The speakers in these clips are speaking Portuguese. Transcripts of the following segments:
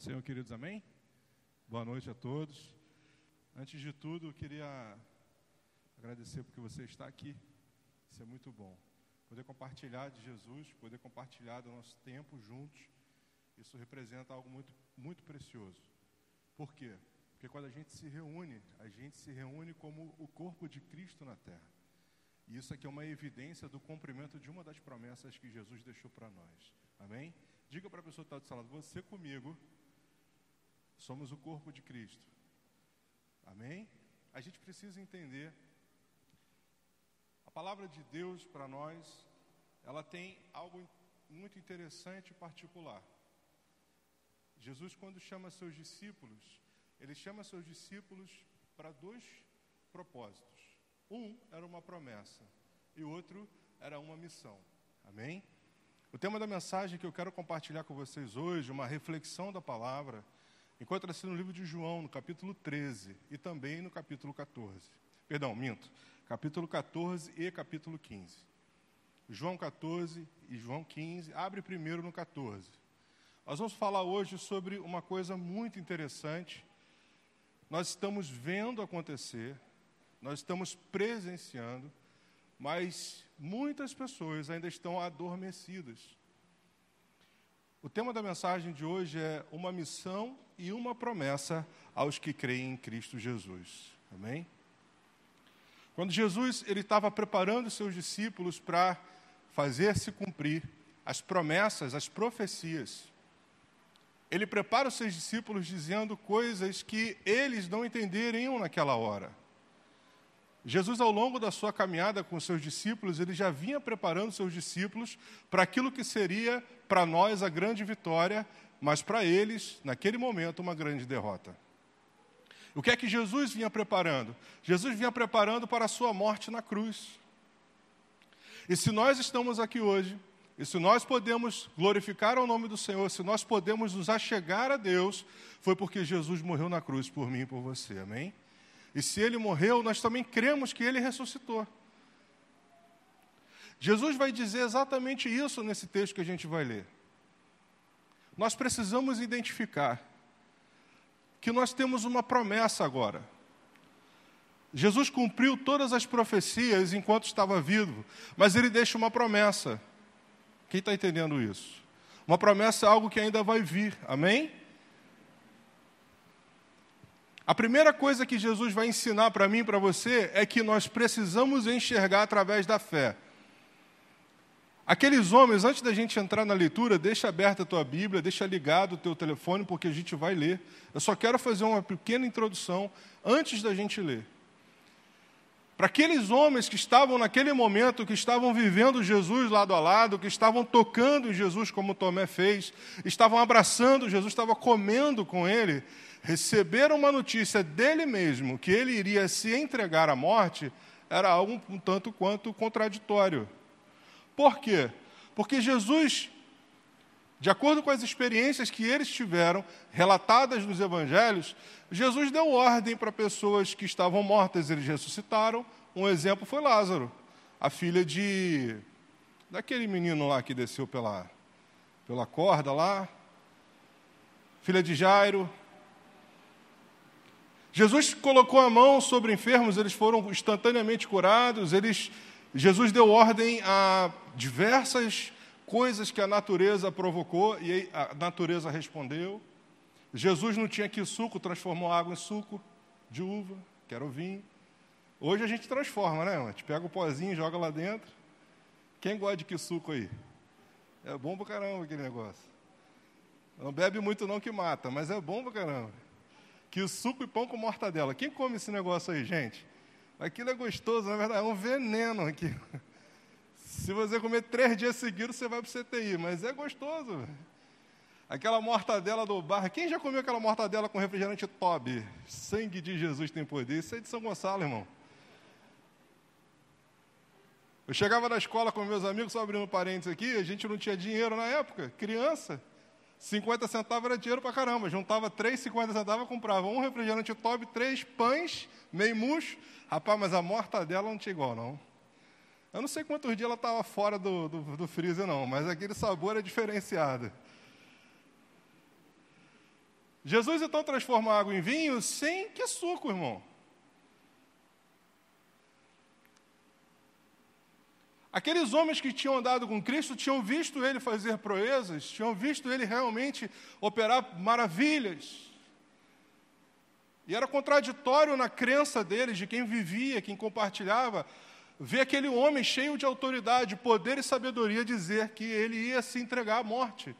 Ser, queridos, amém? Boa noite a todos. Antes de tudo, eu queria agradecer porque você está aqui. Isso é muito bom. Poder compartilhar de Jesus, poder compartilhar do nosso tempo juntos, isso representa algo muito, muito precioso. Por quê? Porque quando a gente se reúne, a gente se reúne como o corpo de Cristo na terra. E isso aqui é uma evidência do cumprimento de uma das promessas que Jesus deixou para nós. Amém? Diga para a pessoa que está do seu lado, você comigo Somos o corpo de Cristo. Amém? A gente precisa entender. A palavra de Deus para nós, ela tem algo muito interessante e particular. Jesus, quando chama seus discípulos, ele chama seus discípulos para dois propósitos. Um era uma promessa e o outro era uma missão. Amém? O tema da mensagem que eu quero compartilhar com vocês hoje, uma reflexão da palavra, Encontra-se no livro de João, no capítulo 13 e também no capítulo 14. Perdão, minto. Capítulo 14 e capítulo 15. João 14 e João 15. Abre primeiro no 14. Nós vamos falar hoje sobre uma coisa muito interessante. Nós estamos vendo acontecer, nós estamos presenciando, mas muitas pessoas ainda estão adormecidas. O tema da mensagem de hoje é uma missão e uma promessa aos que creem em Cristo Jesus. Amém? Quando Jesus ele estava preparando seus discípulos para fazer se cumprir as promessas, as profecias, ele prepara os seus discípulos dizendo coisas que eles não entenderiam naquela hora. Jesus, ao longo da sua caminhada com seus discípulos, ele já vinha preparando seus discípulos para aquilo que seria para nós a grande vitória, mas para eles, naquele momento, uma grande derrota. O que é que Jesus vinha preparando? Jesus vinha preparando para a sua morte na cruz. E se nós estamos aqui hoje, e se nós podemos glorificar o nome do Senhor, se nós podemos nos achegar a Deus, foi porque Jesus morreu na cruz por mim e por você, amém? E se ele morreu, nós também cremos que ele ressuscitou. Jesus vai dizer exatamente isso nesse texto que a gente vai ler. Nós precisamos identificar que nós temos uma promessa agora. Jesus cumpriu todas as profecias enquanto estava vivo, mas ele deixa uma promessa. Quem está entendendo isso? Uma promessa é algo que ainda vai vir, amém? A primeira coisa que Jesus vai ensinar para mim e para você é que nós precisamos enxergar através da fé. Aqueles homens, antes da gente entrar na leitura, deixa aberta a tua Bíblia, deixa ligado o teu telefone, porque a gente vai ler. Eu só quero fazer uma pequena introdução antes da gente ler. Para aqueles homens que estavam naquele momento, que estavam vivendo Jesus lado a lado, que estavam tocando Jesus como Tomé fez, estavam abraçando Jesus, estavam comendo com ele, receberam uma notícia dele mesmo que ele iria se entregar à morte, era algo um tanto quanto contraditório. Por quê? Porque Jesus, de acordo com as experiências que eles tiveram, relatadas nos evangelhos, Jesus deu ordem para pessoas que estavam mortas, eles ressuscitaram. Um exemplo foi Lázaro, a filha de daquele menino lá que desceu pela, pela corda lá, filha de Jairo, Jesus colocou a mão sobre enfermos, eles foram instantaneamente curados, eles, Jesus deu ordem a diversas coisas que a natureza provocou e a natureza respondeu. Jesus não tinha que suco, transformou água em suco de uva, que era o vinho. Hoje a gente transforma, né? A gente pega o pozinho, joga lá dentro. Quem gosta de que suco aí? É bom pra caramba aquele negócio. Não bebe muito não que mata, mas é bom pra caramba que o suco e pão com mortadela. Quem come esse negócio aí, gente? Aquilo é gostoso, na verdade, é um veneno aqui. Se você comer três dias seguidos, você vai para o CTI, mas é gostoso. Aquela mortadela do bar. Quem já comeu aquela mortadela com refrigerante Toby? Sangue de Jesus tem poder. Isso é de São Gonçalo, irmão. Eu chegava na escola com meus amigos, só abrindo parênteses aqui, a gente não tinha dinheiro na época, criança. 50 centavos era dinheiro pra caramba. Juntava 3, 50 centavos, comprava um refrigerante top, três pães, meio murcho. Rapaz, mas a mortadela não tinha igual, não. Eu não sei quantos dias ela estava fora do, do, do freezer, não, mas aquele sabor é diferenciado. Jesus então transforma água em vinho sem que suco, irmão. Aqueles homens que tinham andado com Cristo tinham visto ele fazer proezas, tinham visto ele realmente operar maravilhas. E era contraditório na crença deles, de quem vivia, quem compartilhava, ver aquele homem cheio de autoridade, poder e sabedoria dizer que ele ia se entregar à morte.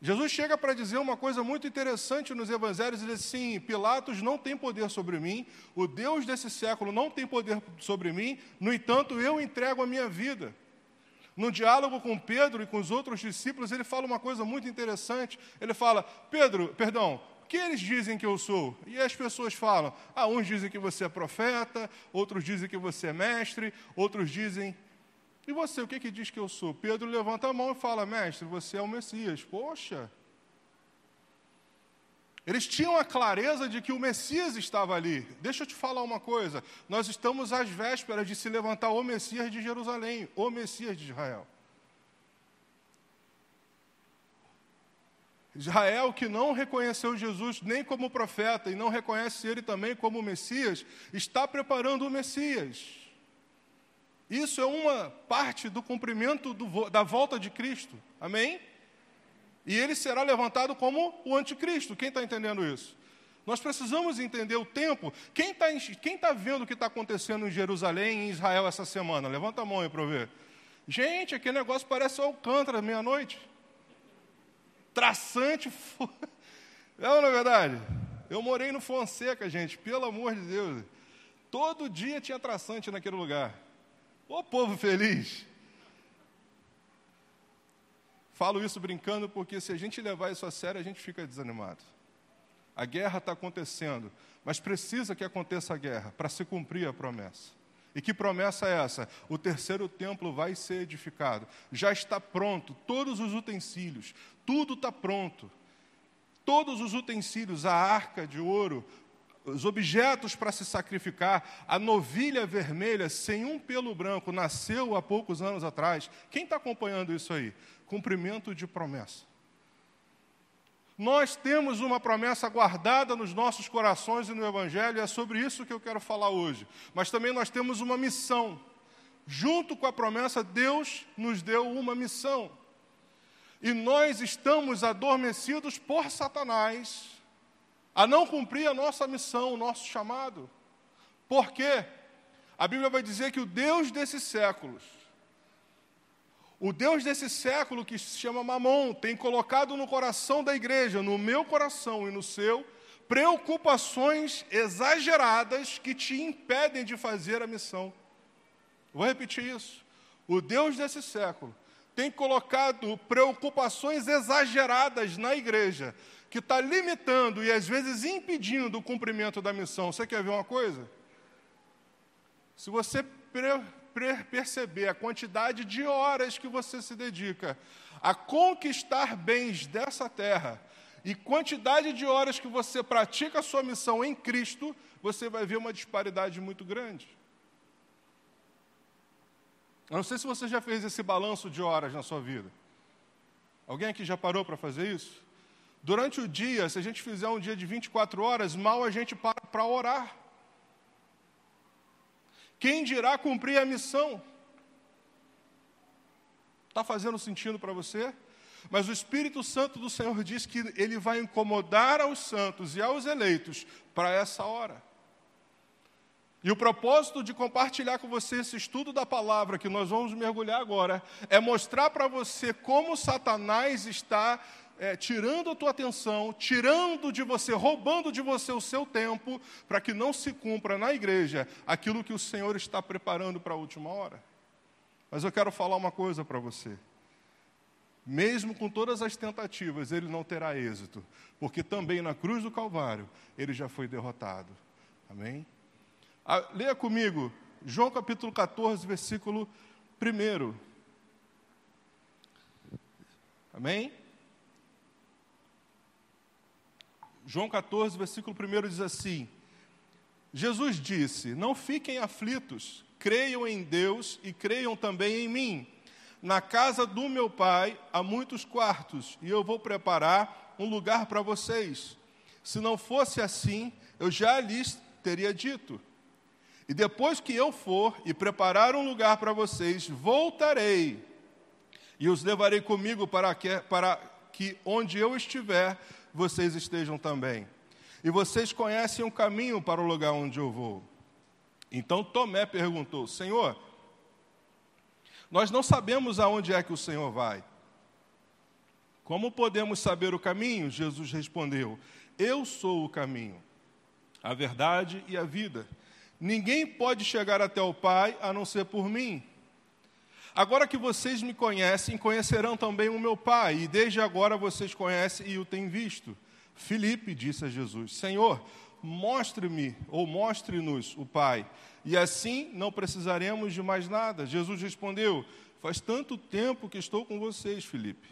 Jesus chega para dizer uma coisa muito interessante nos evangelhos, ele diz assim: Pilatos não tem poder sobre mim, o Deus desse século não tem poder sobre mim, no entanto, eu entrego a minha vida. No diálogo com Pedro e com os outros discípulos, ele fala uma coisa muito interessante. Ele fala: Pedro, perdão, o que eles dizem que eu sou? E as pessoas falam: ah, uns dizem que você é profeta, outros dizem que você é mestre, outros dizem e você, o que, que diz que eu sou? Pedro levanta a mão e fala: Mestre, você é o Messias. Poxa! Eles tinham a clareza de que o Messias estava ali. Deixa eu te falar uma coisa: nós estamos às vésperas de se levantar o Messias de Jerusalém, o Messias de Israel. Israel, que não reconheceu Jesus nem como profeta e não reconhece ele também como Messias, está preparando o Messias. Isso é uma parte do cumprimento do, da volta de Cristo. Amém? E ele será levantado como o anticristo. Quem está entendendo isso? Nós precisamos entender o tempo. Quem está quem tá vendo o que está acontecendo em Jerusalém, em Israel essa semana? Levanta a mão aí para eu ver. Gente, aquele negócio parece Alcântara, meia-noite. Traçante. É ou não é verdade? Eu morei no Fonseca, gente, pelo amor de Deus. Todo dia tinha traçante naquele lugar. Ô povo feliz! Falo isso brincando porque se a gente levar isso a sério, a gente fica desanimado. A guerra está acontecendo, mas precisa que aconteça a guerra para se cumprir a promessa. E que promessa é essa? O terceiro templo vai ser edificado. Já está pronto, todos os utensílios, tudo está pronto. Todos os utensílios, a arca de ouro, os objetos para se sacrificar, a novilha vermelha sem um pelo branco nasceu há poucos anos atrás. Quem está acompanhando isso aí? Cumprimento de promessa. Nós temos uma promessa guardada nos nossos corações e no Evangelho, e é sobre isso que eu quero falar hoje. Mas também nós temos uma missão. Junto com a promessa, Deus nos deu uma missão. E nós estamos adormecidos por Satanás a não cumprir a nossa missão, o nosso chamado. Por quê? A Bíblia vai dizer que o Deus desses séculos, o Deus desse século que se chama Mamon, tem colocado no coração da igreja, no meu coração e no seu, preocupações exageradas que te impedem de fazer a missão. Vou repetir isso. O Deus desse século tem colocado preocupações exageradas na igreja, que está limitando e às vezes impedindo o cumprimento da missão. Você quer ver uma coisa? Se você perceber a quantidade de horas que você se dedica a conquistar bens dessa terra e quantidade de horas que você pratica a sua missão em Cristo, você vai ver uma disparidade muito grande. Eu não sei se você já fez esse balanço de horas na sua vida. Alguém aqui já parou para fazer isso? Durante o dia, se a gente fizer um dia de 24 horas, mal a gente para para orar. Quem dirá cumprir a missão? Está fazendo sentido para você? Mas o Espírito Santo do Senhor diz que ele vai incomodar aos santos e aos eleitos para essa hora. E o propósito de compartilhar com você esse estudo da palavra que nós vamos mergulhar agora é mostrar para você como Satanás está é, tirando a tua atenção, tirando de você, roubando de você o seu tempo, para que não se cumpra na igreja aquilo que o Senhor está preparando para a última hora. Mas eu quero falar uma coisa para você. Mesmo com todas as tentativas, ele não terá êxito, porque também na cruz do Calvário ele já foi derrotado. Amém? Ah, leia comigo, João capítulo 14, versículo 1. Amém? João 14, versículo 1 diz assim: Jesus disse: Não fiquem aflitos, creiam em Deus e creiam também em mim. Na casa do meu pai há muitos quartos, e eu vou preparar um lugar para vocês. Se não fosse assim, eu já lhes teria dito. E depois que eu for e preparar um lugar para vocês, voltarei e os levarei comigo para que, para que onde eu estiver, vocês estejam também. E vocês conhecem o caminho para o lugar onde eu vou. Então Tomé perguntou: Senhor, nós não sabemos aonde é que o Senhor vai. Como podemos saber o caminho? Jesus respondeu: Eu sou o caminho, a verdade e a vida. Ninguém pode chegar até o Pai a não ser por mim. Agora que vocês me conhecem, conhecerão também o meu Pai, e desde agora vocês conhecem e o têm visto. Filipe disse a Jesus: Senhor, mostre-me ou mostre-nos o Pai, e assim não precisaremos de mais nada. Jesus respondeu: Faz tanto tempo que estou com vocês, Filipe,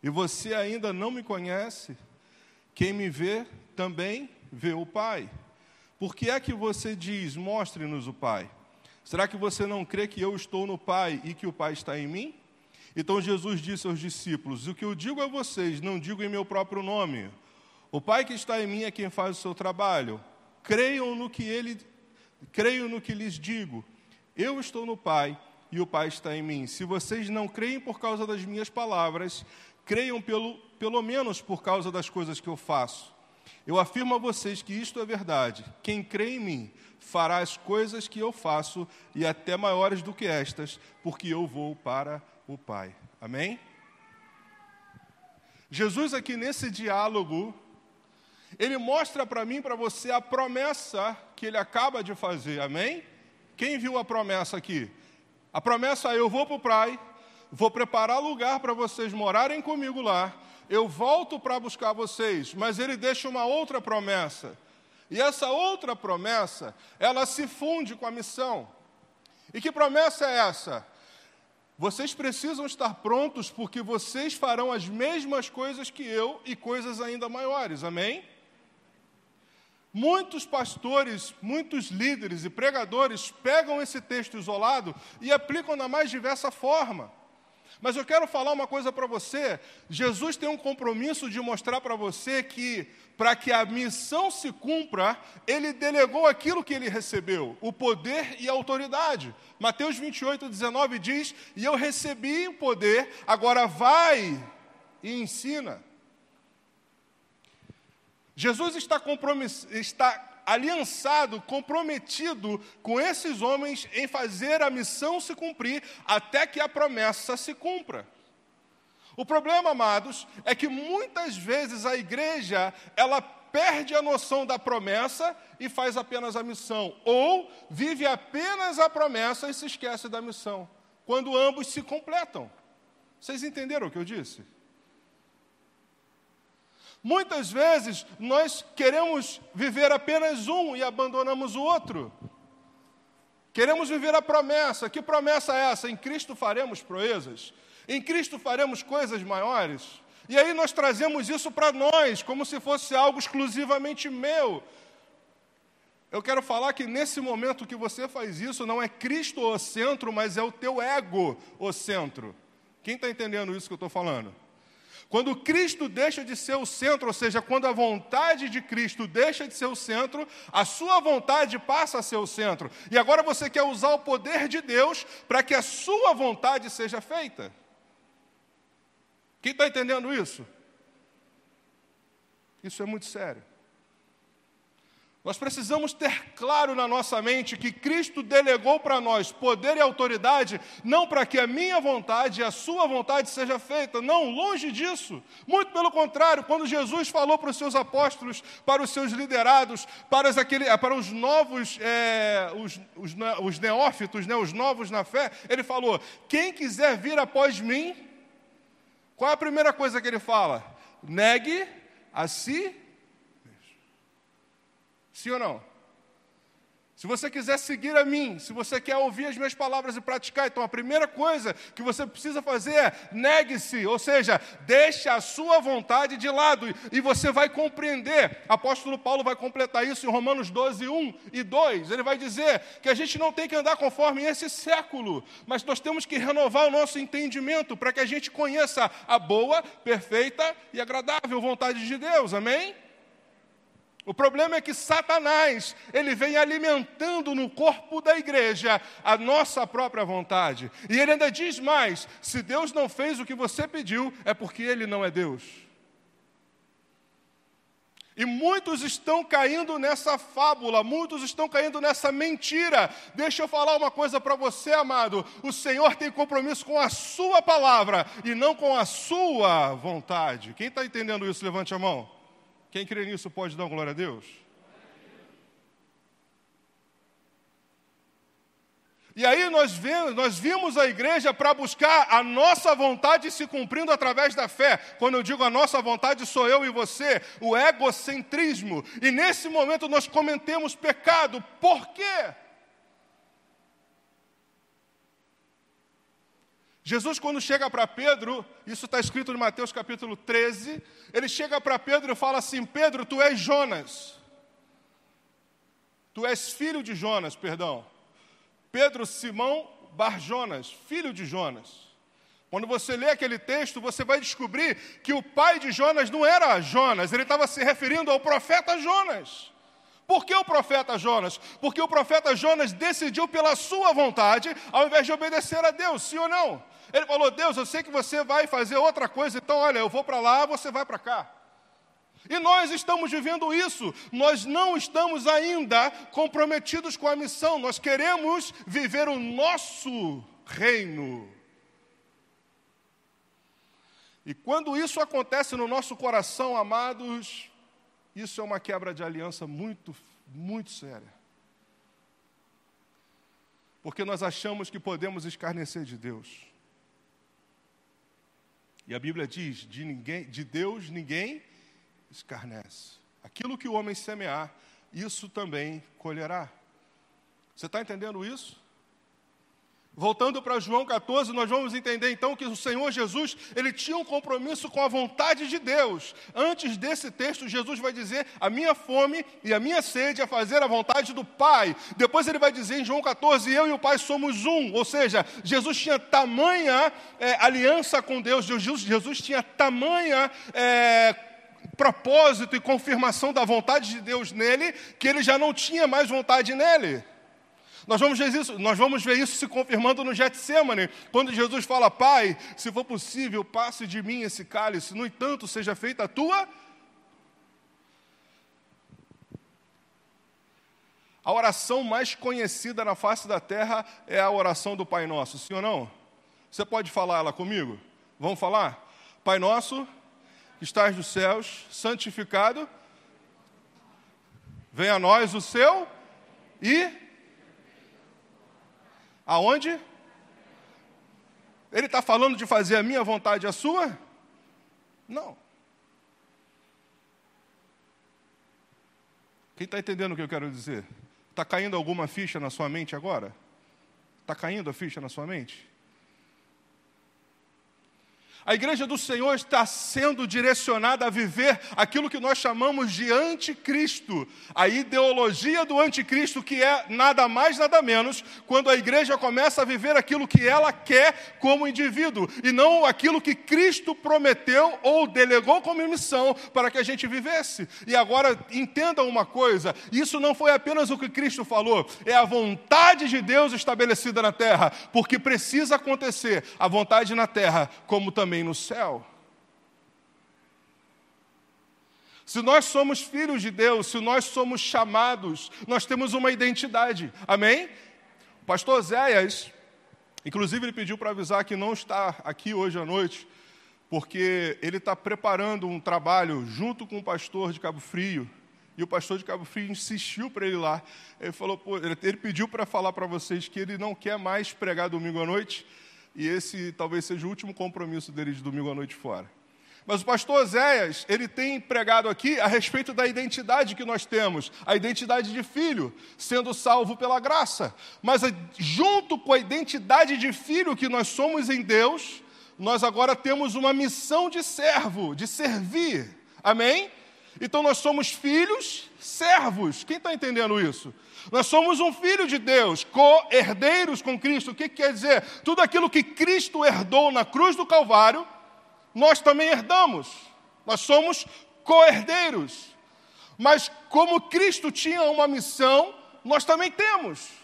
e você ainda não me conhece. Quem me vê também vê o Pai. Por que é que você diz: Mostre-nos o Pai? Será que você não crê que eu estou no Pai e que o Pai está em mim? Então Jesus disse aos discípulos: O que eu digo a vocês, não digo em meu próprio nome. O Pai que está em mim é quem faz o seu trabalho. Creiam no que ele creio no que lhes digo. Eu estou no Pai e o Pai está em mim. Se vocês não creem por causa das minhas palavras, creiam pelo, pelo menos por causa das coisas que eu faço. Eu afirmo a vocês que isto é verdade. Quem crê em mim fará as coisas que eu faço e até maiores do que estas, porque eu vou para o Pai. Amém? Jesus, aqui nesse diálogo, ele mostra para mim, para você, a promessa que ele acaba de fazer. Amém? Quem viu a promessa aqui? A promessa é: eu vou para o Pai, vou preparar lugar para vocês morarem comigo lá, eu volto para buscar vocês, mas ele deixa uma outra promessa. E essa outra promessa, ela se funde com a missão. E que promessa é essa? Vocês precisam estar prontos porque vocês farão as mesmas coisas que eu e coisas ainda maiores. Amém? Muitos pastores, muitos líderes e pregadores pegam esse texto isolado e aplicam da mais diversa forma. Mas eu quero falar uma coisa para você. Jesus tem um compromisso de mostrar para você que, para que a missão se cumpra, ele delegou aquilo que ele recebeu, o poder e a autoridade. Mateus 28, 19 diz: E eu recebi o poder, agora vai e ensina. Jesus está, está aliançado, comprometido com esses homens em fazer a missão se cumprir até que a promessa se cumpra. O problema, amados, é que muitas vezes a igreja, ela perde a noção da promessa e faz apenas a missão, ou vive apenas a promessa e se esquece da missão, quando ambos se completam. Vocês entenderam o que eu disse? Muitas vezes nós queremos viver apenas um e abandonamos o outro. Queremos viver a promessa. Que promessa é essa? Em Cristo faremos proezas. Em Cristo faremos coisas maiores. E aí nós trazemos isso para nós, como se fosse algo exclusivamente meu. Eu quero falar que nesse momento que você faz isso, não é Cristo o centro, mas é o teu ego o centro. Quem está entendendo isso que eu estou falando? Quando Cristo deixa de ser o centro, ou seja, quando a vontade de Cristo deixa de ser o centro, a sua vontade passa a ser o centro. E agora você quer usar o poder de Deus para que a sua vontade seja feita. Quem está entendendo isso? Isso é muito sério. Nós precisamos ter claro na nossa mente que Cristo delegou para nós poder e autoridade, não para que a minha vontade e a sua vontade seja feita, não, longe disso. Muito pelo contrário, quando Jesus falou para os seus apóstolos, para os seus liderados, para os, aquele, para os novos, é, os, os, os neófitos, né, os novos na fé, ele falou: quem quiser vir após mim, qual é a primeira coisa que ele fala? Negue a si Sim ou não? Se você quiser seguir a mim, se você quer ouvir as minhas palavras e praticar, então a primeira coisa que você precisa fazer é negue-se, ou seja, deixe a sua vontade de lado e você vai compreender. Apóstolo Paulo vai completar isso em Romanos 12, 1 e 2. Ele vai dizer que a gente não tem que andar conforme esse século, mas nós temos que renovar o nosso entendimento para que a gente conheça a boa, perfeita e agradável vontade de Deus. Amém? O problema é que Satanás, ele vem alimentando no corpo da igreja a nossa própria vontade. E ele ainda diz mais: se Deus não fez o que você pediu, é porque ele não é Deus. E muitos estão caindo nessa fábula, muitos estão caindo nessa mentira. Deixa eu falar uma coisa para você, amado: o Senhor tem compromisso com a Sua palavra e não com a Sua vontade. Quem está entendendo isso, levante a mão. Quem crê nisso pode dar glória a Deus? E aí nós, vemos, nós vimos a igreja para buscar a nossa vontade se cumprindo através da fé. Quando eu digo a nossa vontade, sou eu e você, o egocentrismo. E nesse momento nós cometemos pecado. Por quê? Jesus, quando chega para Pedro, isso está escrito em Mateus capítulo 13, ele chega para Pedro e fala assim: Pedro, tu és Jonas. Tu és filho de Jonas, perdão. Pedro Simão Bar Jonas, filho de Jonas. Quando você lê aquele texto, você vai descobrir que o pai de Jonas não era Jonas, ele estava se referindo ao profeta Jonas. Por que o profeta Jonas? Porque o profeta Jonas decidiu pela sua vontade, ao invés de obedecer a Deus, sim ou não? Ele falou: Deus, eu sei que você vai fazer outra coisa, então olha, eu vou para lá, você vai para cá. E nós estamos vivendo isso, nós não estamos ainda comprometidos com a missão, nós queremos viver o nosso reino. E quando isso acontece no nosso coração, amados, isso é uma quebra de aliança muito, muito séria. Porque nós achamos que podemos escarnecer de Deus. E a Bíblia diz: de, ninguém, de Deus ninguém escarnece. Aquilo que o homem semear, isso também colherá. Você está entendendo isso? Voltando para João 14, nós vamos entender então que o Senhor Jesus, ele tinha um compromisso com a vontade de Deus. Antes desse texto, Jesus vai dizer: "A minha fome e a minha sede é fazer a vontade do Pai". Depois ele vai dizer em João 14: "Eu e o Pai somos um". Ou seja, Jesus tinha tamanha é, aliança com Deus, Jesus, Jesus tinha tamanha é, propósito e confirmação da vontade de Deus nele, que ele já não tinha mais vontade nele. Nós vamos, ver isso, nós vamos ver isso se confirmando no Getsemane, quando Jesus fala: Pai, se for possível, passe de mim esse cálice, no entanto, seja feita a tua. A oração mais conhecida na face da terra é a oração do Pai Nosso, sim ou não? Você pode falar ela comigo? Vamos falar? Pai Nosso, que estás nos céus, santificado, venha a nós o seu e Aonde? Ele está falando de fazer a minha vontade a sua? Não. Quem está entendendo o que eu quero dizer? Está caindo alguma ficha na sua mente agora? Está caindo a ficha na sua mente? A igreja do Senhor está sendo direcionada a viver aquilo que nós chamamos de anticristo, a ideologia do anticristo, que é nada mais, nada menos, quando a igreja começa a viver aquilo que ela quer como indivíduo, e não aquilo que Cristo prometeu ou delegou como missão para que a gente vivesse. E agora entendam uma coisa: isso não foi apenas o que Cristo falou, é a vontade de Deus estabelecida na terra, porque precisa acontecer a vontade na terra, como também também no céu. Se nós somos filhos de Deus, se nós somos chamados, nós temos uma identidade. Amém? O pastor Zéias, inclusive, ele pediu para avisar que não está aqui hoje à noite, porque ele está preparando um trabalho junto com o pastor de Cabo Frio. E o pastor de Cabo Frio insistiu para ele lá. Ele falou, ele pediu para falar para vocês que ele não quer mais pregar domingo à noite, e esse talvez seja o último compromisso dele de domingo à noite fora. Mas o pastor Oséias, ele tem pregado aqui a respeito da identidade que nós temos, a identidade de filho, sendo salvo pela graça. Mas junto com a identidade de filho que nós somos em Deus, nós agora temos uma missão de servo, de servir. Amém? Então nós somos filhos, servos. Quem está entendendo isso? Nós somos um filho de Deus, co-herdeiros com Cristo. O que, que quer dizer? Tudo aquilo que Cristo herdou na cruz do Calvário, nós também herdamos. Nós somos co-herdeiros. Mas como Cristo tinha uma missão, nós também temos.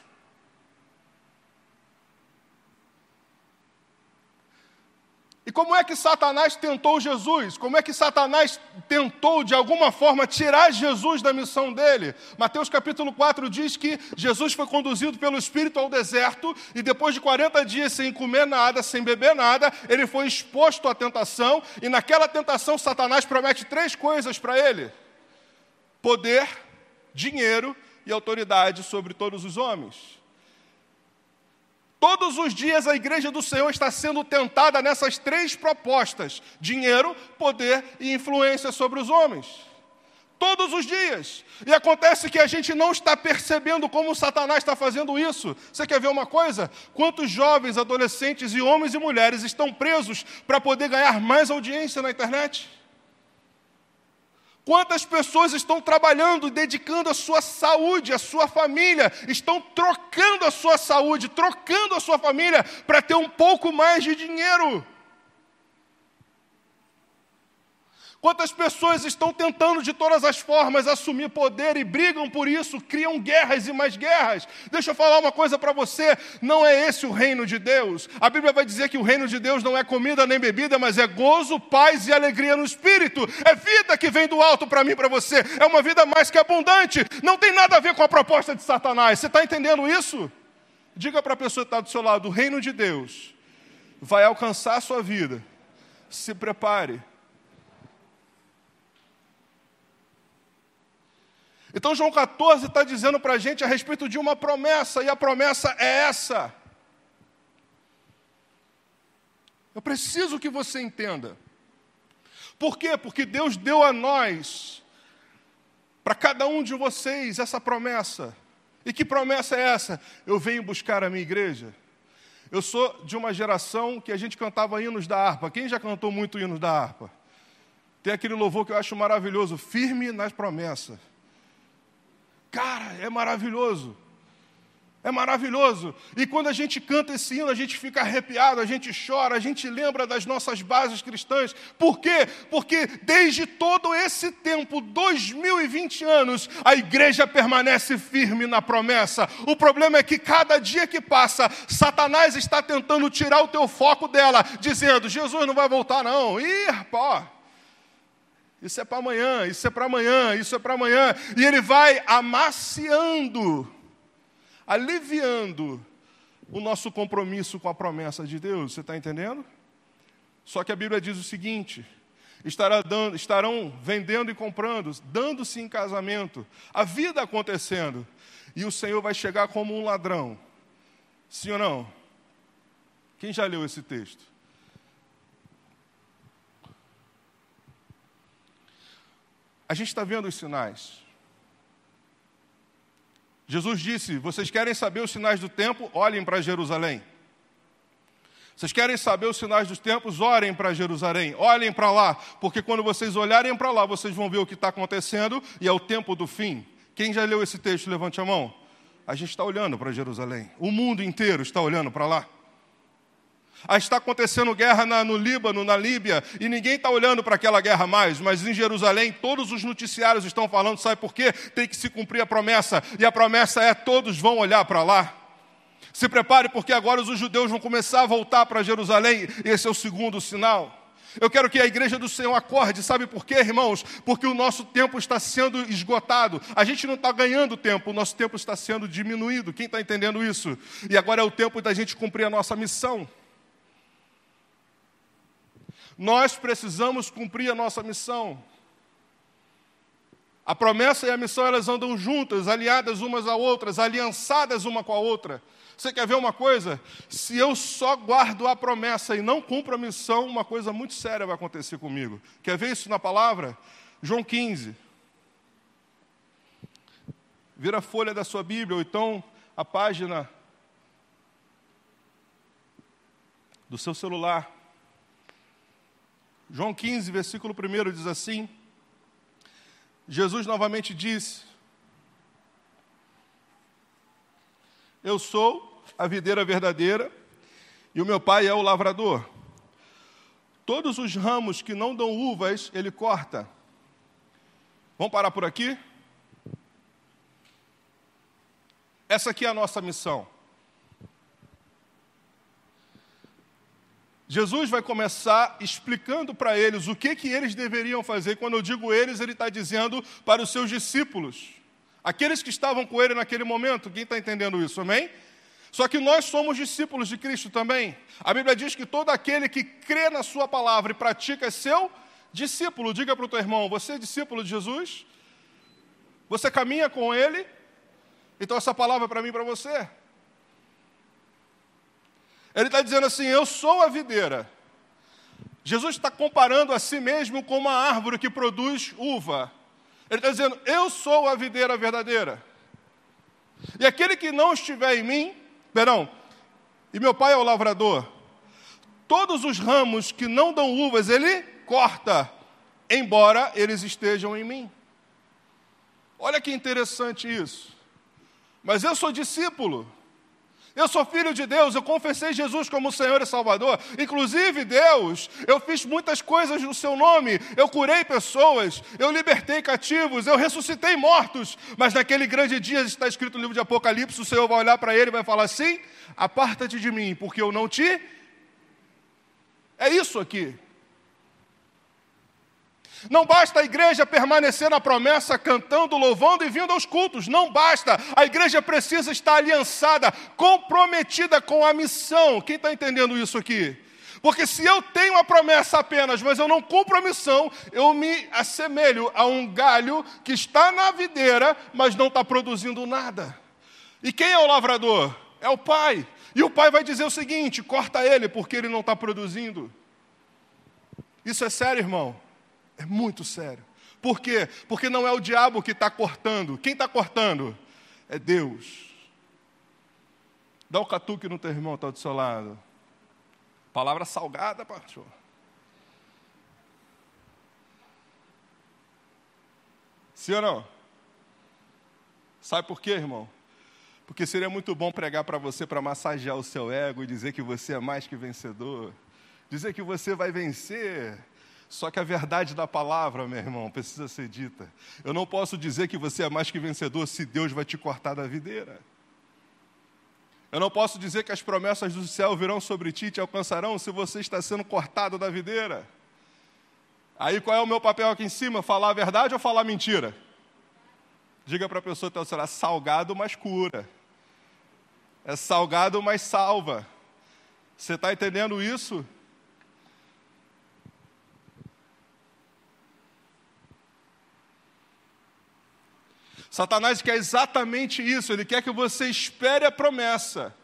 E como é que Satanás tentou Jesus? Como é que Satanás tentou, de alguma forma, tirar Jesus da missão dele? Mateus capítulo 4 diz que Jesus foi conduzido pelo Espírito ao deserto e depois de 40 dias sem comer nada, sem beber nada, ele foi exposto à tentação e naquela tentação Satanás promete três coisas para ele: poder, dinheiro e autoridade sobre todos os homens. Todos os dias a igreja do Senhor está sendo tentada nessas três propostas: dinheiro, poder e influência sobre os homens. Todos os dias. E acontece que a gente não está percebendo como Satanás está fazendo isso. Você quer ver uma coisa? Quantos jovens, adolescentes e homens e mulheres estão presos para poder ganhar mais audiência na internet? Quantas pessoas estão trabalhando, dedicando a sua saúde, a sua família, estão trocando a sua saúde, trocando a sua família para ter um pouco mais de dinheiro? Quantas pessoas estão tentando de todas as formas assumir poder e brigam por isso, criam guerras e mais guerras? Deixa eu falar uma coisa para você: não é esse o reino de Deus. A Bíblia vai dizer que o reino de Deus não é comida nem bebida, mas é gozo, paz e alegria no espírito. É vida que vem do alto para mim e para você. É uma vida mais que abundante. Não tem nada a ver com a proposta de Satanás. Você está entendendo isso? Diga para a pessoa que está do seu lado: o reino de Deus vai alcançar a sua vida. Se prepare Então, João 14 está dizendo para a gente a respeito de uma promessa, e a promessa é essa. Eu preciso que você entenda. Por quê? Porque Deus deu a nós, para cada um de vocês, essa promessa. E que promessa é essa? Eu venho buscar a minha igreja. Eu sou de uma geração que a gente cantava hinos da harpa. Quem já cantou muito hinos da harpa? Tem aquele louvor que eu acho maravilhoso, firme nas promessas. Cara, é maravilhoso. É maravilhoso. E quando a gente canta esse hino, a gente fica arrepiado, a gente chora, a gente lembra das nossas bases cristãs. Por quê? Porque desde todo esse tempo, 2020 anos, a igreja permanece firme na promessa. O problema é que cada dia que passa, Satanás está tentando tirar o teu foco dela, dizendo: Jesus não vai voltar, não. Ih, rapaz. Isso é para amanhã, isso é para amanhã, isso é para amanhã. E ele vai amaciando, aliviando o nosso compromisso com a promessa de Deus. Você está entendendo? Só que a Bíblia diz o seguinte: dando, estarão vendendo e comprando, dando-se em casamento, a vida acontecendo, e o Senhor vai chegar como um ladrão. Sim ou não? Quem já leu esse texto? A gente está vendo os sinais. Jesus disse: Vocês querem saber os sinais do tempo? Olhem para Jerusalém. Vocês querem saber os sinais dos tempos? Orem para Jerusalém, olhem para lá, porque quando vocês olharem para lá, vocês vão ver o que está acontecendo e é o tempo do fim. Quem já leu esse texto, levante a mão. A gente está olhando para Jerusalém, o mundo inteiro está olhando para lá. Ah, está acontecendo guerra na, no Líbano, na Líbia, e ninguém está olhando para aquela guerra mais, mas em Jerusalém todos os noticiários estão falando, sabe por quê? Tem que se cumprir a promessa, e a promessa é: todos vão olhar para lá. Se prepare, porque agora os judeus vão começar a voltar para Jerusalém, esse é o segundo sinal. Eu quero que a igreja do Senhor acorde, sabe por quê, irmãos? Porque o nosso tempo está sendo esgotado. A gente não está ganhando tempo, o nosso tempo está sendo diminuído. Quem está entendendo isso? E agora é o tempo da gente cumprir a nossa missão. Nós precisamos cumprir a nossa missão. A promessa e a missão elas andam juntas, aliadas umas a outras, aliançadas uma com a outra. Você quer ver uma coisa? Se eu só guardo a promessa e não cumpro a missão, uma coisa muito séria vai acontecer comigo. Quer ver isso na palavra? João 15. Vira a folha da sua Bíblia, ou então a página do seu celular. João 15, versículo 1 diz assim: Jesus novamente disse: Eu sou a videira verdadeira e o meu pai é o lavrador. Todos os ramos que não dão uvas, ele corta. Vamos parar por aqui? Essa aqui é a nossa missão. Jesus vai começar explicando para eles o que, que eles deveriam fazer. Quando eu digo eles, ele está dizendo para os seus discípulos, aqueles que estavam com ele naquele momento. Quem está entendendo isso? Amém? Só que nós somos discípulos de Cristo também. A Bíblia diz que todo aquele que crê na Sua palavra e pratica é seu discípulo. Diga para o teu irmão: você é discípulo de Jesus? Você caminha com Ele? Então essa palavra é para mim e para você. Ele está dizendo assim: Eu sou a videira. Jesus está comparando a si mesmo com uma árvore que produz uva. Ele está dizendo: Eu sou a videira verdadeira. E aquele que não estiver em mim, perdão, e meu pai é o lavrador, todos os ramos que não dão uvas, ele corta, embora eles estejam em mim. Olha que interessante isso. Mas eu sou discípulo. Eu sou filho de Deus, eu confessei Jesus como Senhor e Salvador. Inclusive, Deus, eu fiz muitas coisas no seu nome. Eu curei pessoas, eu libertei cativos, eu ressuscitei mortos. Mas naquele grande dia, está escrito no livro de Apocalipse, o Senhor vai olhar para ele e vai falar assim: Aparta-te de mim, porque eu não te. É isso aqui. Não basta a igreja permanecer na promessa, cantando, louvando e vindo aos cultos. Não basta. A igreja precisa estar aliançada, comprometida com a missão. Quem está entendendo isso aqui? Porque se eu tenho a promessa apenas, mas eu não cumpro a missão, eu me assemelho a um galho que está na videira, mas não está produzindo nada. E quem é o lavrador? É o pai. E o pai vai dizer o seguinte: corta ele, porque ele não está produzindo. Isso é sério, irmão. É muito sério. Por quê? Porque não é o diabo que está cortando. Quem está cortando? É Deus. Dá o um catuque no teu irmão, está do seu lado. Palavra salgada, pastor. Sim ou não? Sabe por quê, irmão? Porque seria muito bom pregar para você para massagear o seu ego e dizer que você é mais que vencedor. Dizer que você vai vencer só que a verdade da palavra, meu irmão, precisa ser dita. Eu não posso dizer que você é mais que vencedor se Deus vai te cortar da videira. Eu não posso dizer que as promessas do céu virão sobre ti e te alcançarão se você está sendo cortado da videira. Aí qual é o meu papel aqui em cima? Falar a verdade ou falar mentira? Diga para a pessoa que será salgado, mas cura. É salgado, mas salva. Você está entendendo isso? Satanás quer exatamente isso, ele quer que você espere a promessa.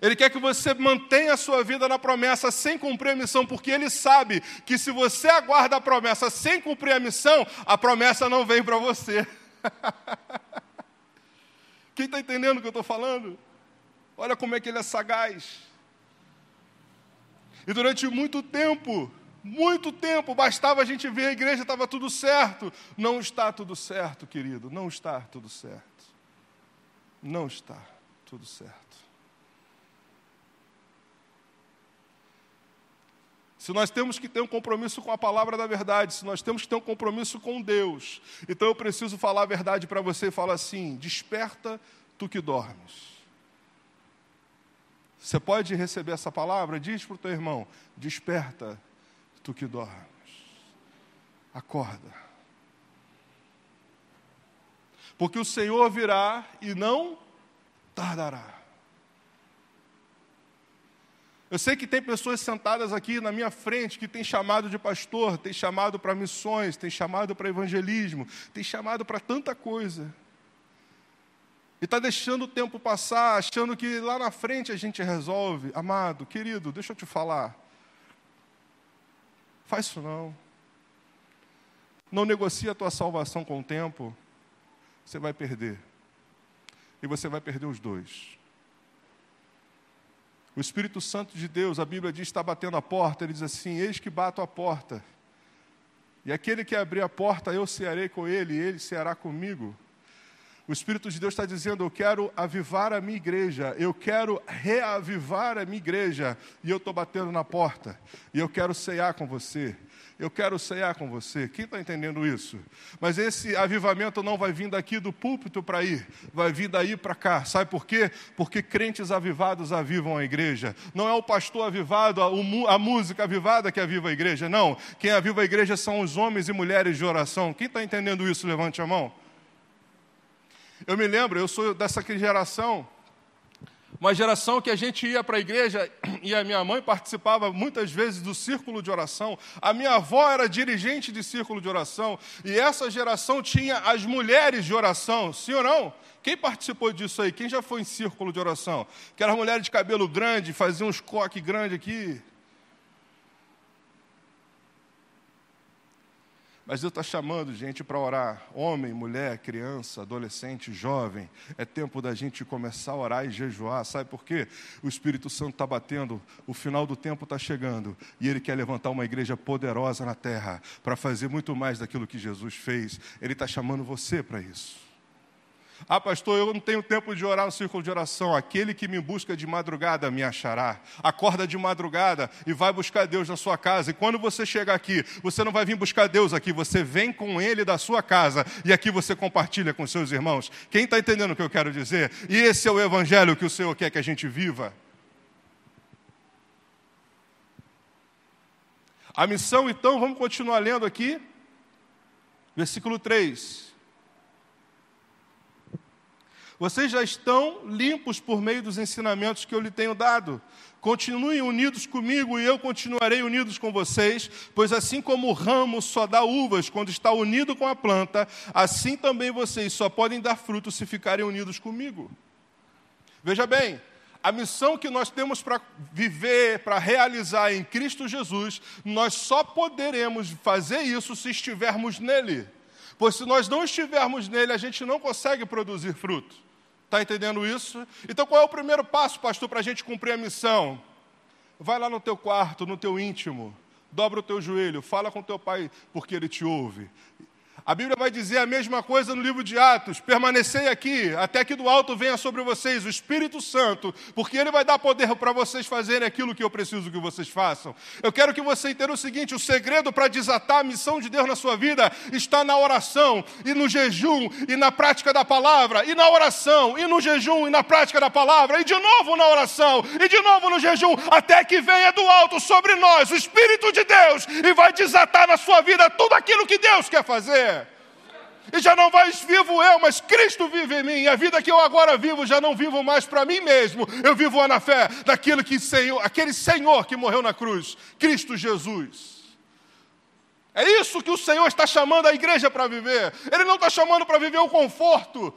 Ele quer que você mantenha a sua vida na promessa sem cumprir a missão, porque ele sabe que se você aguarda a promessa sem cumprir a missão, a promessa não vem para você. Quem está entendendo o que eu estou falando? Olha como é que ele é sagaz. E durante muito tempo, muito tempo, bastava a gente ver a igreja, estava tudo certo. Não está tudo certo, querido, não está tudo certo. Não está tudo certo. Se nós temos que ter um compromisso com a palavra da verdade, se nós temos que ter um compromisso com Deus, então eu preciso falar a verdade para você e falar assim: desperta tu que dormes. Você pode receber essa palavra? Diz para o teu irmão: desperta tu que dormes. Acorda. Porque o Senhor virá e não tardará. Eu sei que tem pessoas sentadas aqui na minha frente que tem chamado de pastor, tem chamado para missões, tem chamado para evangelismo, tem chamado para tanta coisa. E está deixando o tempo passar, achando que lá na frente a gente resolve. Amado, querido, deixa eu te falar. Faz isso não. Não negocia a tua salvação com o tempo. Você vai perder. E você vai perder os dois. O Espírito Santo de Deus, a Bíblia diz, está batendo a porta. Ele diz assim: Eis que bato a porta. E aquele que abrir a porta, eu cearei com ele, e ele ceará comigo. O Espírito de Deus está dizendo: Eu quero avivar a minha igreja, eu quero reavivar a minha igreja, e eu estou batendo na porta, e eu quero cear com você, eu quero cear com você. Quem está entendendo isso? Mas esse avivamento não vai vir daqui do púlpito para ir, vai vir daí para cá. Sabe por quê? Porque crentes avivados avivam a igreja. Não é o pastor avivado, a, música avivada que aviva a igreja. Não. Quem aviva a igreja são os homens e mulheres de oração. Quem está entendendo isso? Levante a mão. Eu me lembro, eu sou dessa geração uma geração que a gente ia para a igreja e a minha mãe participava muitas vezes do círculo de oração. A minha avó era dirigente de círculo de oração. E essa geração tinha as mulheres de oração. Sim ou não? Quem participou disso aí? Quem já foi em círculo de oração? Que eram mulheres de cabelo grande, faziam uns coques grandes aqui. Mas Deus está chamando gente para orar. Homem, mulher, criança, adolescente, jovem. É tempo da gente começar a orar e jejuar. Sabe por quê? O Espírito Santo está batendo, o final do tempo está chegando. E Ele quer levantar uma igreja poderosa na terra para fazer muito mais daquilo que Jesus fez. Ele está chamando você para isso. Ah, pastor, eu não tenho tempo de orar no círculo de oração. Aquele que me busca de madrugada me achará. Acorda de madrugada e vai buscar Deus na sua casa. E quando você chegar aqui, você não vai vir buscar Deus aqui, você vem com Ele da sua casa e aqui você compartilha com seus irmãos. Quem está entendendo o que eu quero dizer? E esse é o Evangelho que o Senhor quer que a gente viva. A missão, então, vamos continuar lendo aqui. Versículo 3. Vocês já estão limpos por meio dos ensinamentos que eu lhe tenho dado. Continuem unidos comigo e eu continuarei unidos com vocês, pois assim como o ramo só dá uvas quando está unido com a planta, assim também vocês só podem dar frutos se ficarem unidos comigo. Veja bem, a missão que nós temos para viver, para realizar em Cristo Jesus, nós só poderemos fazer isso se estivermos nele. Pois se nós não estivermos nele, a gente não consegue produzir fruto. Está entendendo isso? Então qual é o primeiro passo, pastor, para a gente cumprir a missão? Vai lá no teu quarto, no teu íntimo, dobra o teu joelho, fala com teu pai, porque ele te ouve. A Bíblia vai dizer a mesma coisa no livro de Atos: permanecei aqui, até que do alto venha sobre vocês o Espírito Santo, porque ele vai dar poder para vocês fazerem aquilo que eu preciso que vocês façam. Eu quero que você entenda o seguinte: o segredo para desatar a missão de Deus na sua vida está na oração, e no jejum, e na prática da palavra, e na oração, e no jejum, e na prática da palavra, e de novo na oração, e de novo no jejum, até que venha do alto sobre nós o Espírito de Deus e vai desatar na sua vida tudo aquilo que Deus quer fazer. E já não mais vivo eu, mas Cristo vive em mim. E a vida que eu agora vivo, já não vivo mais para mim mesmo. Eu vivo na fé daquilo que Senhor, aquele Senhor que morreu na cruz, Cristo Jesus. É isso que o Senhor está chamando a igreja para viver. Ele não está chamando para viver o conforto,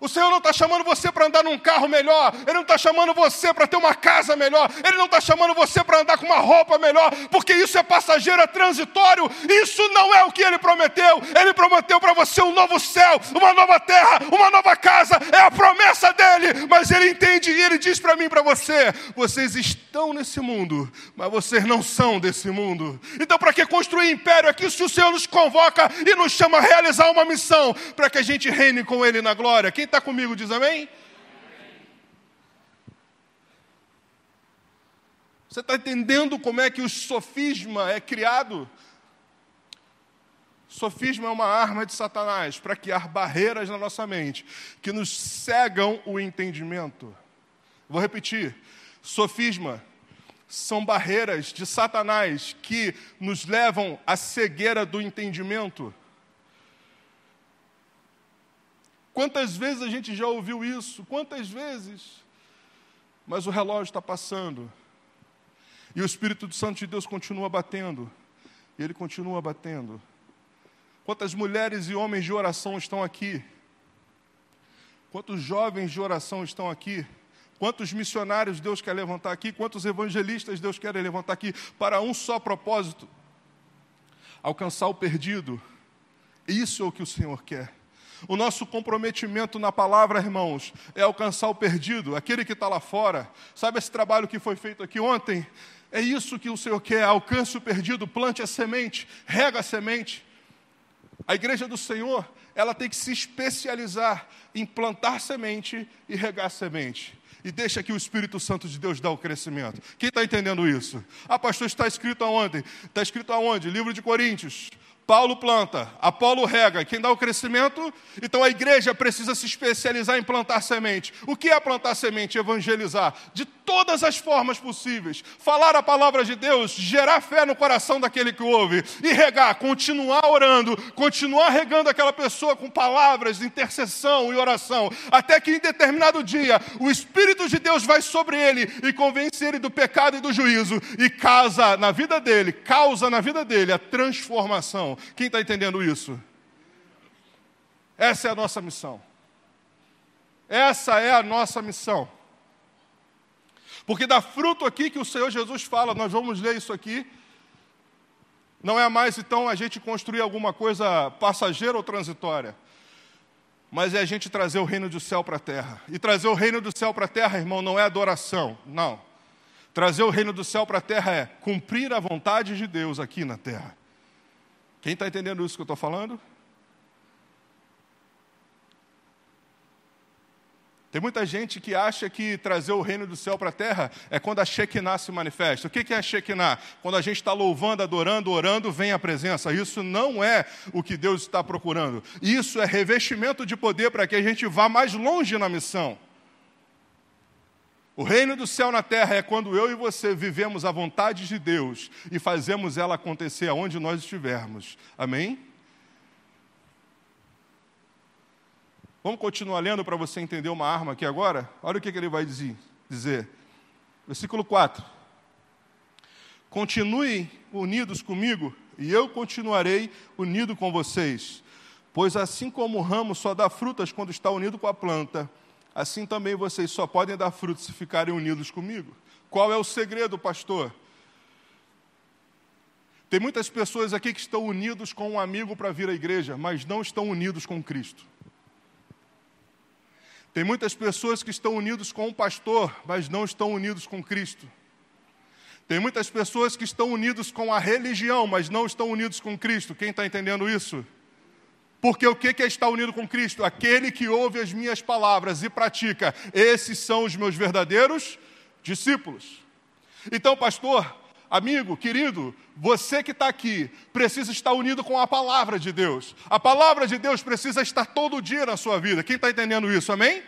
o Senhor não está chamando você para andar num carro melhor, Ele não está chamando você para ter uma casa melhor, Ele não está chamando você para andar com uma roupa melhor, porque isso é passageiro, é transitório, isso não é o que Ele prometeu. Ele prometeu para você um novo céu, uma nova terra, uma nova casa, é a promessa dele, mas Ele entende e Ele diz para mim para você: vocês estão nesse mundo, mas vocês não são desse mundo. Então, para que construir império aqui se o Senhor nos convoca e nos chama a realizar uma missão para que a gente reine com Ele na glória? Quem está comigo diz amém? Você está entendendo como é que o sofisma é criado? Sofisma é uma arma de Satanás para criar barreiras na nossa mente que nos cegam o entendimento. Vou repetir: sofisma são barreiras de Satanás que nos levam à cegueira do entendimento. Quantas vezes a gente já ouviu isso? Quantas vezes? Mas o relógio está passando. E o Espírito Santo de Deus continua batendo. E ele continua batendo. Quantas mulheres e homens de oração estão aqui? Quantos jovens de oração estão aqui? Quantos missionários Deus quer levantar aqui? Quantos evangelistas Deus quer levantar aqui? Para um só propósito: alcançar o perdido. Isso é o que o Senhor quer. O nosso comprometimento na palavra, irmãos, é alcançar o perdido, aquele que está lá fora. Sabe esse trabalho que foi feito aqui ontem? É isso que o Senhor quer: alcance o perdido, plante a semente, rega a semente. A igreja do Senhor, ela tem que se especializar em plantar semente e regar semente e deixa que o Espírito Santo de Deus dá o crescimento. Quem está entendendo isso? Ah, pastor, está escrito aonde? Está escrito aonde? Livro de Coríntios. Paulo planta, Apolo rega, quem dá o crescimento? Então a igreja precisa se especializar em plantar semente. O que é plantar semente? Evangelizar de todas as formas possíveis. Falar a palavra de Deus, gerar fé no coração daquele que ouve e regar, continuar orando, continuar regando aquela pessoa com palavras de intercessão e oração, até que em determinado dia o Espírito de Deus vai sobre ele e convence ele do pecado e do juízo e casa na vida dele, causa na vida dele a transformação quem está entendendo isso? Essa é a nossa missão. Essa é a nossa missão. Porque dá fruto aqui que o Senhor Jesus fala, nós vamos ler isso aqui. Não é mais então a gente construir alguma coisa passageira ou transitória, mas é a gente trazer o reino do céu para a terra. E trazer o reino do céu para a terra, irmão, não é adoração, não. Trazer o reino do céu para a terra é cumprir a vontade de Deus aqui na terra. Quem está entendendo isso que eu estou falando? Tem muita gente que acha que trazer o reino do céu para a terra é quando a Shekinah se manifesta. O que é a Shekinah? Quando a gente está louvando, adorando, orando, vem a presença. Isso não é o que Deus está procurando. Isso é revestimento de poder para que a gente vá mais longe na missão. O reino do céu na terra é quando eu e você vivemos a vontade de Deus e fazemos ela acontecer aonde nós estivermos. Amém? Vamos continuar lendo para você entender uma arma aqui agora? Olha o que, que ele vai dizer. Versículo 4. Continuem unidos comigo e eu continuarei unido com vocês. Pois assim como o ramo só dá frutas quando está unido com a planta, assim também vocês só podem dar frutos se ficarem unidos comigo. Qual é o segredo, pastor? Tem muitas pessoas aqui que estão unidos com um amigo para vir à igreja, mas não estão unidos com Cristo. Tem muitas pessoas que estão unidos com um pastor, mas não estão unidos com Cristo. Tem muitas pessoas que estão unidos com a religião, mas não estão unidos com Cristo. Quem está entendendo isso? Porque o que é estar unido com Cristo? Aquele que ouve as minhas palavras e pratica, esses são os meus verdadeiros discípulos. Então, pastor, amigo, querido, você que está aqui precisa estar unido com a palavra de Deus. A palavra de Deus precisa estar todo dia na sua vida. Quem está entendendo isso? Amém?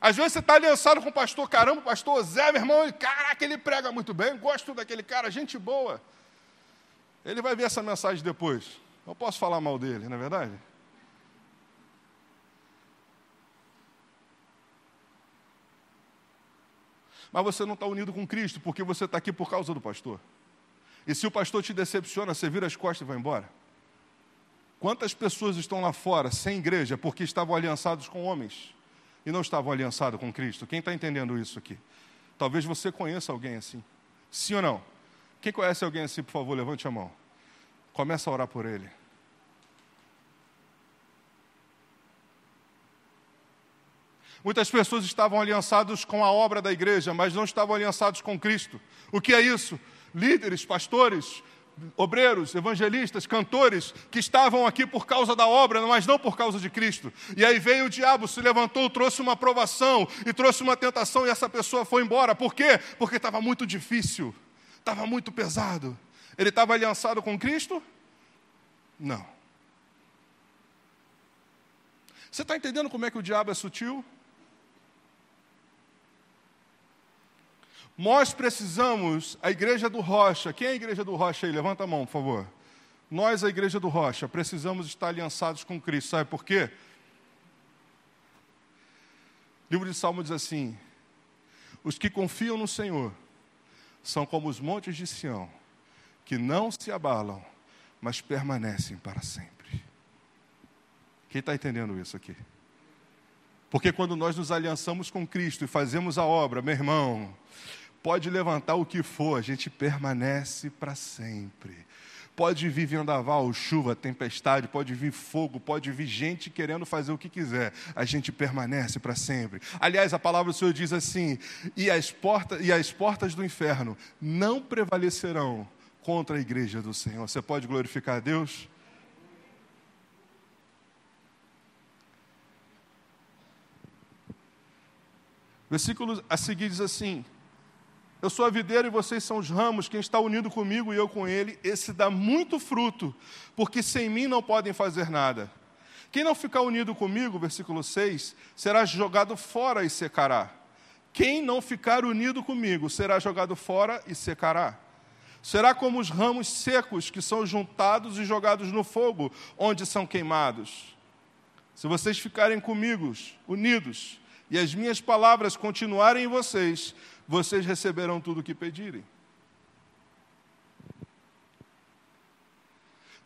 Às vezes você está aliançado com o pastor, caramba, pastor Zé, meu irmão, caraca, ele prega muito bem, gosto daquele cara, gente boa. Ele vai ver essa mensagem depois. Não posso falar mal dele, não é verdade? Mas você não está unido com Cristo porque você está aqui por causa do pastor. E se o pastor te decepciona, você vira as costas e vai embora. Quantas pessoas estão lá fora, sem igreja, porque estavam aliançados com homens e não estavam aliançados com Cristo? Quem está entendendo isso aqui? Talvez você conheça alguém assim. Sim ou não? Quem conhece alguém assim, por favor, levante a mão. Começa a orar por ele. Muitas pessoas estavam aliançados com a obra da igreja, mas não estavam aliançados com Cristo. O que é isso? Líderes, pastores, obreiros, evangelistas, cantores que estavam aqui por causa da obra, mas não por causa de Cristo. E aí veio o diabo, se levantou, trouxe uma provação e trouxe uma tentação e essa pessoa foi embora. Por quê? Porque estava muito difícil, estava muito pesado. Ele estava aliançado com Cristo? Não. Você está entendendo como é que o diabo é sutil? Nós precisamos, a igreja do Rocha, quem é a igreja do Rocha aí? Levanta a mão, por favor. Nós, a igreja do Rocha, precisamos estar aliançados com Cristo. Sabe por quê? O livro de Salmo diz assim: Os que confiam no Senhor são como os montes de Sião, que não se abalam, mas permanecem para sempre. Quem está entendendo isso aqui? Porque quando nós nos aliançamos com Cristo e fazemos a obra, meu irmão, pode levantar o que for, a gente permanece para sempre. Pode vir vendaval, chuva, tempestade, pode vir fogo, pode vir gente querendo fazer o que quiser. A gente permanece para sempre. Aliás, a palavra do Senhor diz assim: e as, portas, e as portas do inferno não prevalecerão contra a igreja do Senhor. Você pode glorificar a Deus? Versículo a seguir diz assim: eu sou a videira e vocês são os ramos, quem está unido comigo e eu com ele, esse dá muito fruto, porque sem mim não podem fazer nada. Quem não ficar unido comigo, versículo 6, será jogado fora e secará. Quem não ficar unido comigo será jogado fora e secará. Será como os ramos secos que são juntados e jogados no fogo, onde são queimados. Se vocês ficarem comigo, unidos, e as minhas palavras continuarem em vocês, vocês receberão tudo o que pedirem.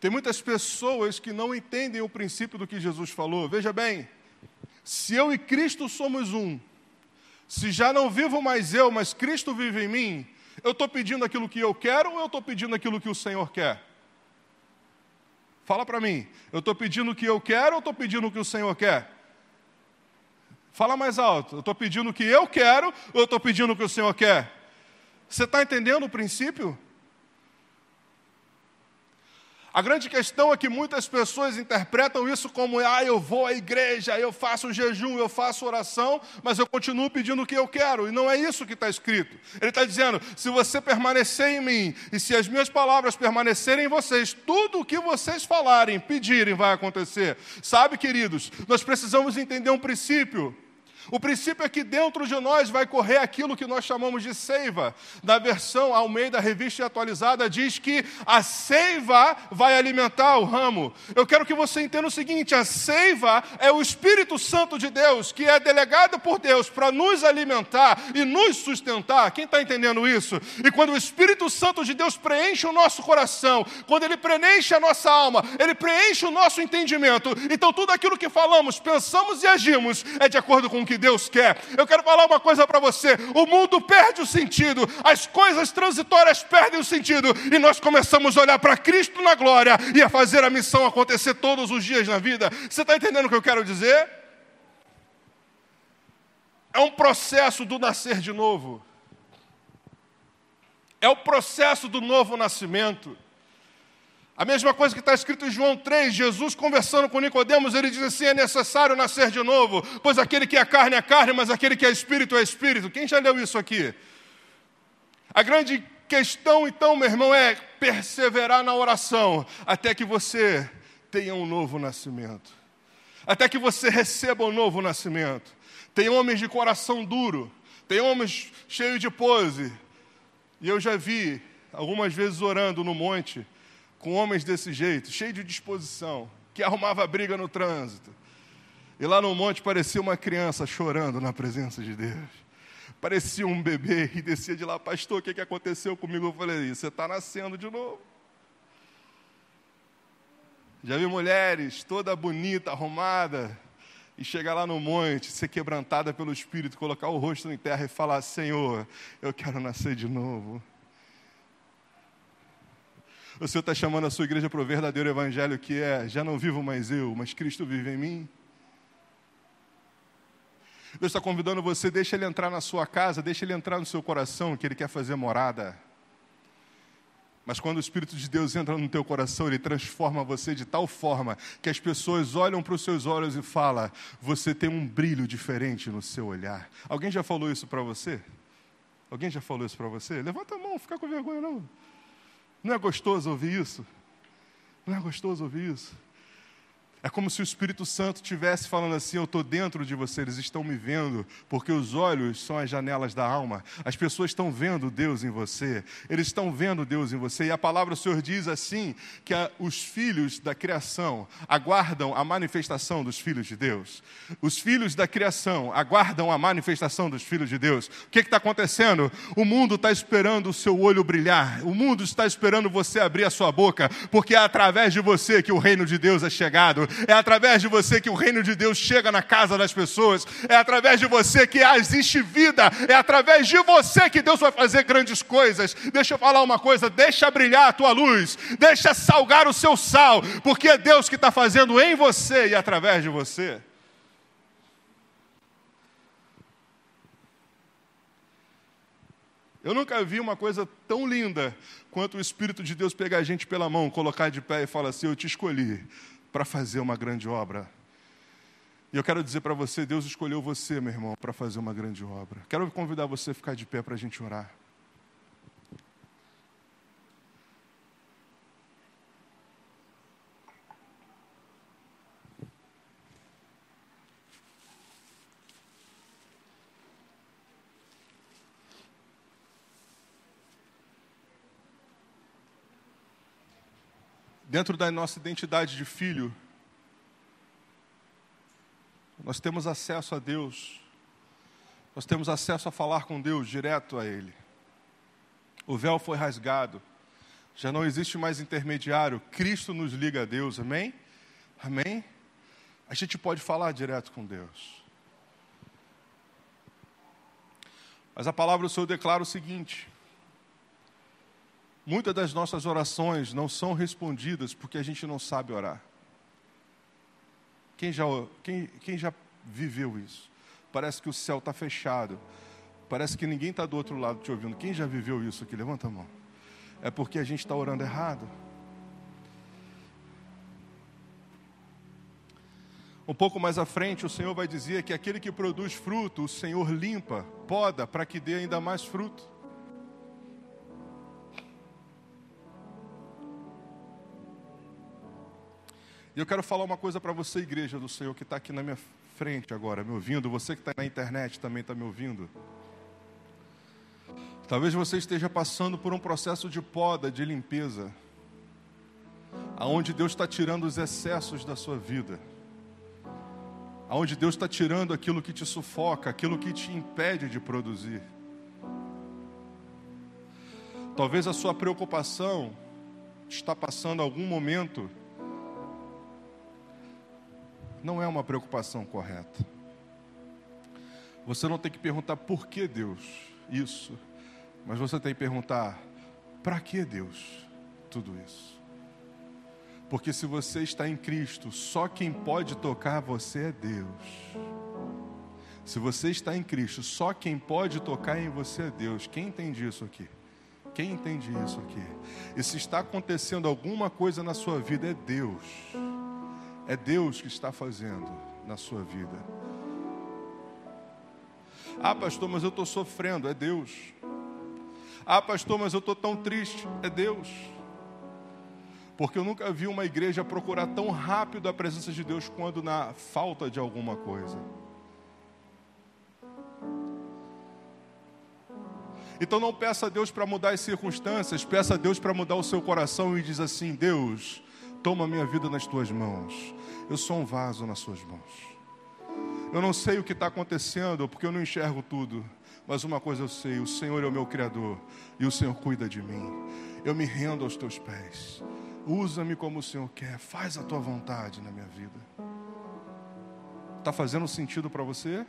Tem muitas pessoas que não entendem o princípio do que Jesus falou. Veja bem, se eu e Cristo somos um, se já não vivo mais eu, mas Cristo vive em mim, eu estou pedindo aquilo que eu quero ou eu estou pedindo aquilo que o Senhor quer? Fala para mim, eu estou pedindo o que eu quero ou estou pedindo o que o Senhor quer? Fala mais alto. Eu estou pedindo o que eu quero ou eu estou pedindo o que o Senhor quer? Você está entendendo o princípio? A grande questão é que muitas pessoas interpretam isso como: ah, eu vou à igreja, eu faço jejum, eu faço oração, mas eu continuo pedindo o que eu quero. E não é isso que está escrito. Ele está dizendo: se você permanecer em mim e se as minhas palavras permanecerem em vocês, tudo o que vocês falarem, pedirem, vai acontecer. Sabe, queridos, nós precisamos entender um princípio. O princípio é que dentro de nós vai correr aquilo que nós chamamos de seiva. Na versão ao meio da revista atualizada, diz que a seiva vai alimentar o ramo. Eu quero que você entenda o seguinte: a seiva é o Espírito Santo de Deus, que é delegado por Deus para nos alimentar e nos sustentar. Quem está entendendo isso? E quando o Espírito Santo de Deus preenche o nosso coração, quando ele preenche a nossa alma, ele preenche o nosso entendimento, então tudo aquilo que falamos, pensamos e agimos é de acordo com o que Deus quer. Eu quero falar uma coisa para você: o mundo perde o sentido, as coisas transitórias perdem o sentido, e nós começamos a olhar para Cristo na glória e a fazer a missão acontecer todos os dias na vida. Você está entendendo o que eu quero dizer? É um processo do nascer de novo. É o processo do novo nascimento. A mesma coisa que está escrito em João 3, Jesus conversando com Nicodemos, ele diz assim: é necessário nascer de novo, pois aquele que é carne é carne, mas aquele que é espírito é espírito. Quem já leu isso aqui? A grande questão, então, meu irmão, é perseverar na oração até que você tenha um novo nascimento, até que você receba um novo nascimento. Tem homens de coração duro, tem homens cheios de pose, e eu já vi algumas vezes orando no monte com homens desse jeito, cheio de disposição, que arrumava briga no trânsito. E lá no monte parecia uma criança chorando na presença de Deus. Parecia um bebê e descia de lá, pastor, o que, que aconteceu comigo? Eu falei, você está nascendo de novo. Já vi mulheres toda bonita, arrumada, e chegar lá no monte, ser quebrantada pelo Espírito, colocar o rosto em terra e falar: Senhor, eu quero nascer de novo. O Senhor está chamando a sua igreja para o verdadeiro evangelho que é: já não vivo mais eu, mas Cristo vive em mim. Deus está convidando você, deixa Ele entrar na sua casa, deixa Ele entrar no seu coração, que Ele quer fazer morada. Mas quando o Espírito de Deus entra no teu coração, Ele transforma você de tal forma que as pessoas olham para os seus olhos e falam: você tem um brilho diferente no seu olhar. Alguém já falou isso para você? Alguém já falou isso para você? Levanta a mão, fica com vergonha não. Não é gostoso ouvir isso? Não é gostoso ouvir isso? É como se o Espírito Santo estivesse falando assim: Eu estou dentro de você, eles estão me vendo, porque os olhos são as janelas da alma. As pessoas estão vendo Deus em você, eles estão vendo Deus em você. E a palavra do Senhor diz assim: que a, os filhos da criação aguardam a manifestação dos filhos de Deus. Os filhos da criação aguardam a manifestação dos filhos de Deus. O que está acontecendo? O mundo está esperando o seu olho brilhar, o mundo está esperando você abrir a sua boca, porque é através de você que o reino de Deus é chegado é através de você que o reino de Deus chega na casa das pessoas, é através de você que existe vida, é através de você que Deus vai fazer grandes coisas. Deixa eu falar uma coisa: deixa brilhar a tua luz, deixa salgar o seu sal, porque é Deus que está fazendo em você e através de você. Eu nunca vi uma coisa tão linda quanto o Espírito de Deus pegar a gente pela mão, colocar de pé e falar assim: Eu te escolhi para fazer uma grande obra. E eu quero dizer para você: Deus escolheu você, meu irmão, para fazer uma grande obra. Quero convidar você a ficar de pé para a gente orar. Dentro da nossa identidade de filho, nós temos acesso a Deus, nós temos acesso a falar com Deus direto a Ele. O véu foi rasgado, já não existe mais intermediário, Cristo nos liga a Deus, amém? Amém? A gente pode falar direto com Deus. Mas a palavra do Senhor declara o seguinte: Muitas das nossas orações não são respondidas porque a gente não sabe orar. Quem já, quem, quem já viveu isso? Parece que o céu está fechado. Parece que ninguém está do outro lado te ouvindo. Quem já viveu isso aqui? Levanta a mão. É porque a gente está orando errado. Um pouco mais à frente, o Senhor vai dizer que aquele que produz fruto, o Senhor limpa, poda, para que dê ainda mais fruto. E eu quero falar uma coisa para você, igreja do Senhor, que está aqui na minha frente agora, me ouvindo. Você que está na internet também está me ouvindo. Talvez você esteja passando por um processo de poda, de limpeza, aonde Deus está tirando os excessos da sua vida, aonde Deus está tirando aquilo que te sufoca, aquilo que te impede de produzir. Talvez a sua preocupação está passando algum momento não é uma preocupação correta. Você não tem que perguntar por que Deus isso, mas você tem que perguntar para que Deus tudo isso. Porque se você está em Cristo, só quem pode tocar você é Deus. Se você está em Cristo, só quem pode tocar em você é Deus. Quem entende isso aqui? Quem entende isso aqui? E se está acontecendo alguma coisa na sua vida, é Deus. É Deus que está fazendo na sua vida. Ah, pastor, mas eu estou sofrendo. É Deus. Ah, pastor, mas eu estou tão triste. É Deus. Porque eu nunca vi uma igreja procurar tão rápido a presença de Deus quando na falta de alguma coisa. Então não peça a Deus para mudar as circunstâncias, peça a Deus para mudar o seu coração e diz assim: Deus, toma minha vida nas tuas mãos. Eu sou um vaso nas suas mãos. Eu não sei o que está acontecendo, porque eu não enxergo tudo. Mas uma coisa eu sei: o Senhor é o meu Criador e o Senhor cuida de mim. Eu me rendo aos teus pés. Usa-me como o Senhor quer. Faz a tua vontade na minha vida. Está fazendo sentido para você?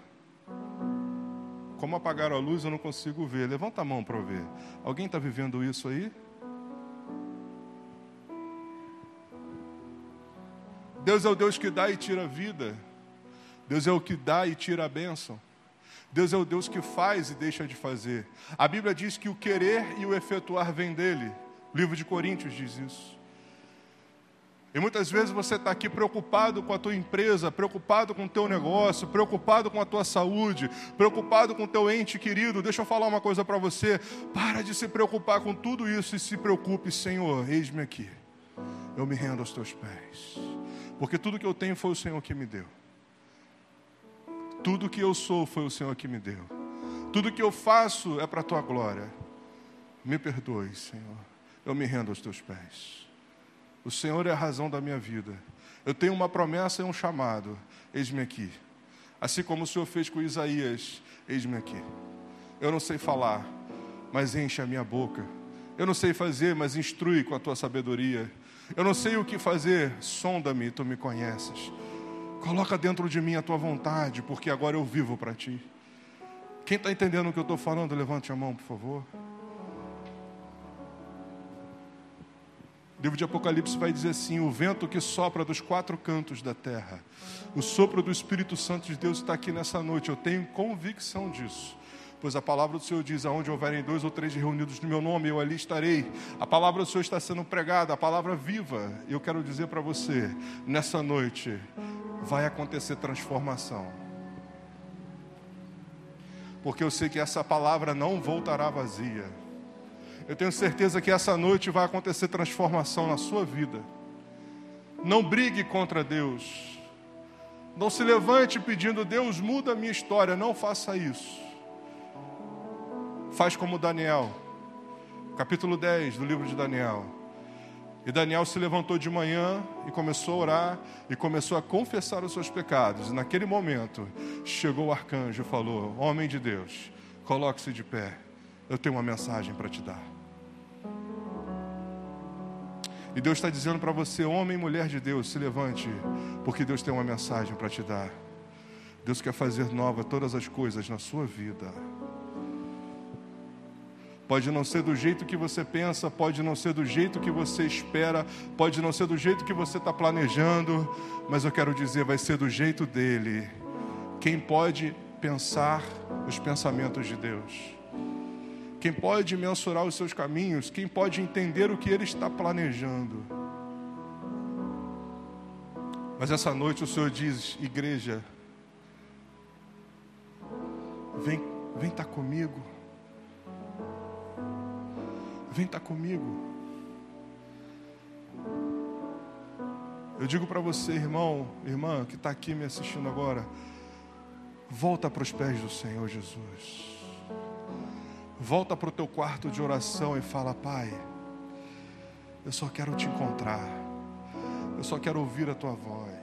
Como apagaram a luz, eu não consigo ver. Levanta a mão para ver. Alguém está vivendo isso aí? Deus é o Deus que dá e tira a vida. Deus é o que dá e tira a bênção. Deus é o Deus que faz e deixa de fazer. A Bíblia diz que o querer e o efetuar vem dele. O livro de Coríntios diz isso. E muitas vezes você está aqui preocupado com a tua empresa, preocupado com o teu negócio, preocupado com a tua saúde, preocupado com o teu ente querido. Deixa eu falar uma coisa para você. Para de se preocupar com tudo isso e se preocupe, Senhor, eis-me aqui. Eu me rendo aos teus pés Porque tudo que eu tenho foi o Senhor que me deu. Tudo que eu sou foi o Senhor que me deu. Tudo que eu faço é para a tua glória. Me perdoe, Senhor. Eu me rendo aos teus pés. O Senhor é a razão da minha vida. Eu tenho uma promessa e um chamado. Eis-me aqui. Assim como o Senhor fez com Isaías, eis-me aqui. Eu não sei falar, mas enche a minha boca. Eu não sei fazer, mas instrui com a tua sabedoria. Eu não sei o que fazer, sonda-me, tu me conheces. Coloca dentro de mim a tua vontade, porque agora eu vivo para ti. Quem está entendendo o que eu estou falando, levante a mão, por favor. O livro de Apocalipse vai dizer assim: o vento que sopra dos quatro cantos da terra, o sopro do Espírito Santo de Deus está aqui nessa noite, eu tenho convicção disso. Pois a palavra do Senhor diz: aonde houverem dois ou três reunidos no meu nome, eu ali estarei. A palavra do Senhor está sendo pregada, a palavra viva. Eu quero dizer para você, nessa noite, vai acontecer transformação. Porque eu sei que essa palavra não voltará vazia. Eu tenho certeza que essa noite vai acontecer transformação na sua vida. Não brigue contra Deus. Não se levante pedindo, Deus, muda a minha história. Não faça isso. Faz como Daniel, capítulo 10 do livro de Daniel. E Daniel se levantou de manhã e começou a orar e começou a confessar os seus pecados. E naquele momento chegou o arcanjo e falou: Homem de Deus, coloque-se de pé. Eu tenho uma mensagem para te dar. E Deus está dizendo para você, homem e mulher de Deus, se levante, porque Deus tem uma mensagem para te dar. Deus quer fazer nova todas as coisas na sua vida. Pode não ser do jeito que você pensa, pode não ser do jeito que você espera, pode não ser do jeito que você está planejando, mas eu quero dizer, vai ser do jeito dele. Quem pode pensar os pensamentos de Deus? Quem pode mensurar os seus caminhos? Quem pode entender o que ele está planejando? Mas essa noite o Senhor diz, igreja, vem, vem estar tá comigo. Vem estar tá comigo. Eu digo para você, irmão, irmã, que está aqui me assistindo agora, volta para os pés do Senhor Jesus. Volta para o teu quarto de oração e fala: Pai, eu só quero te encontrar, eu só quero ouvir a tua voz,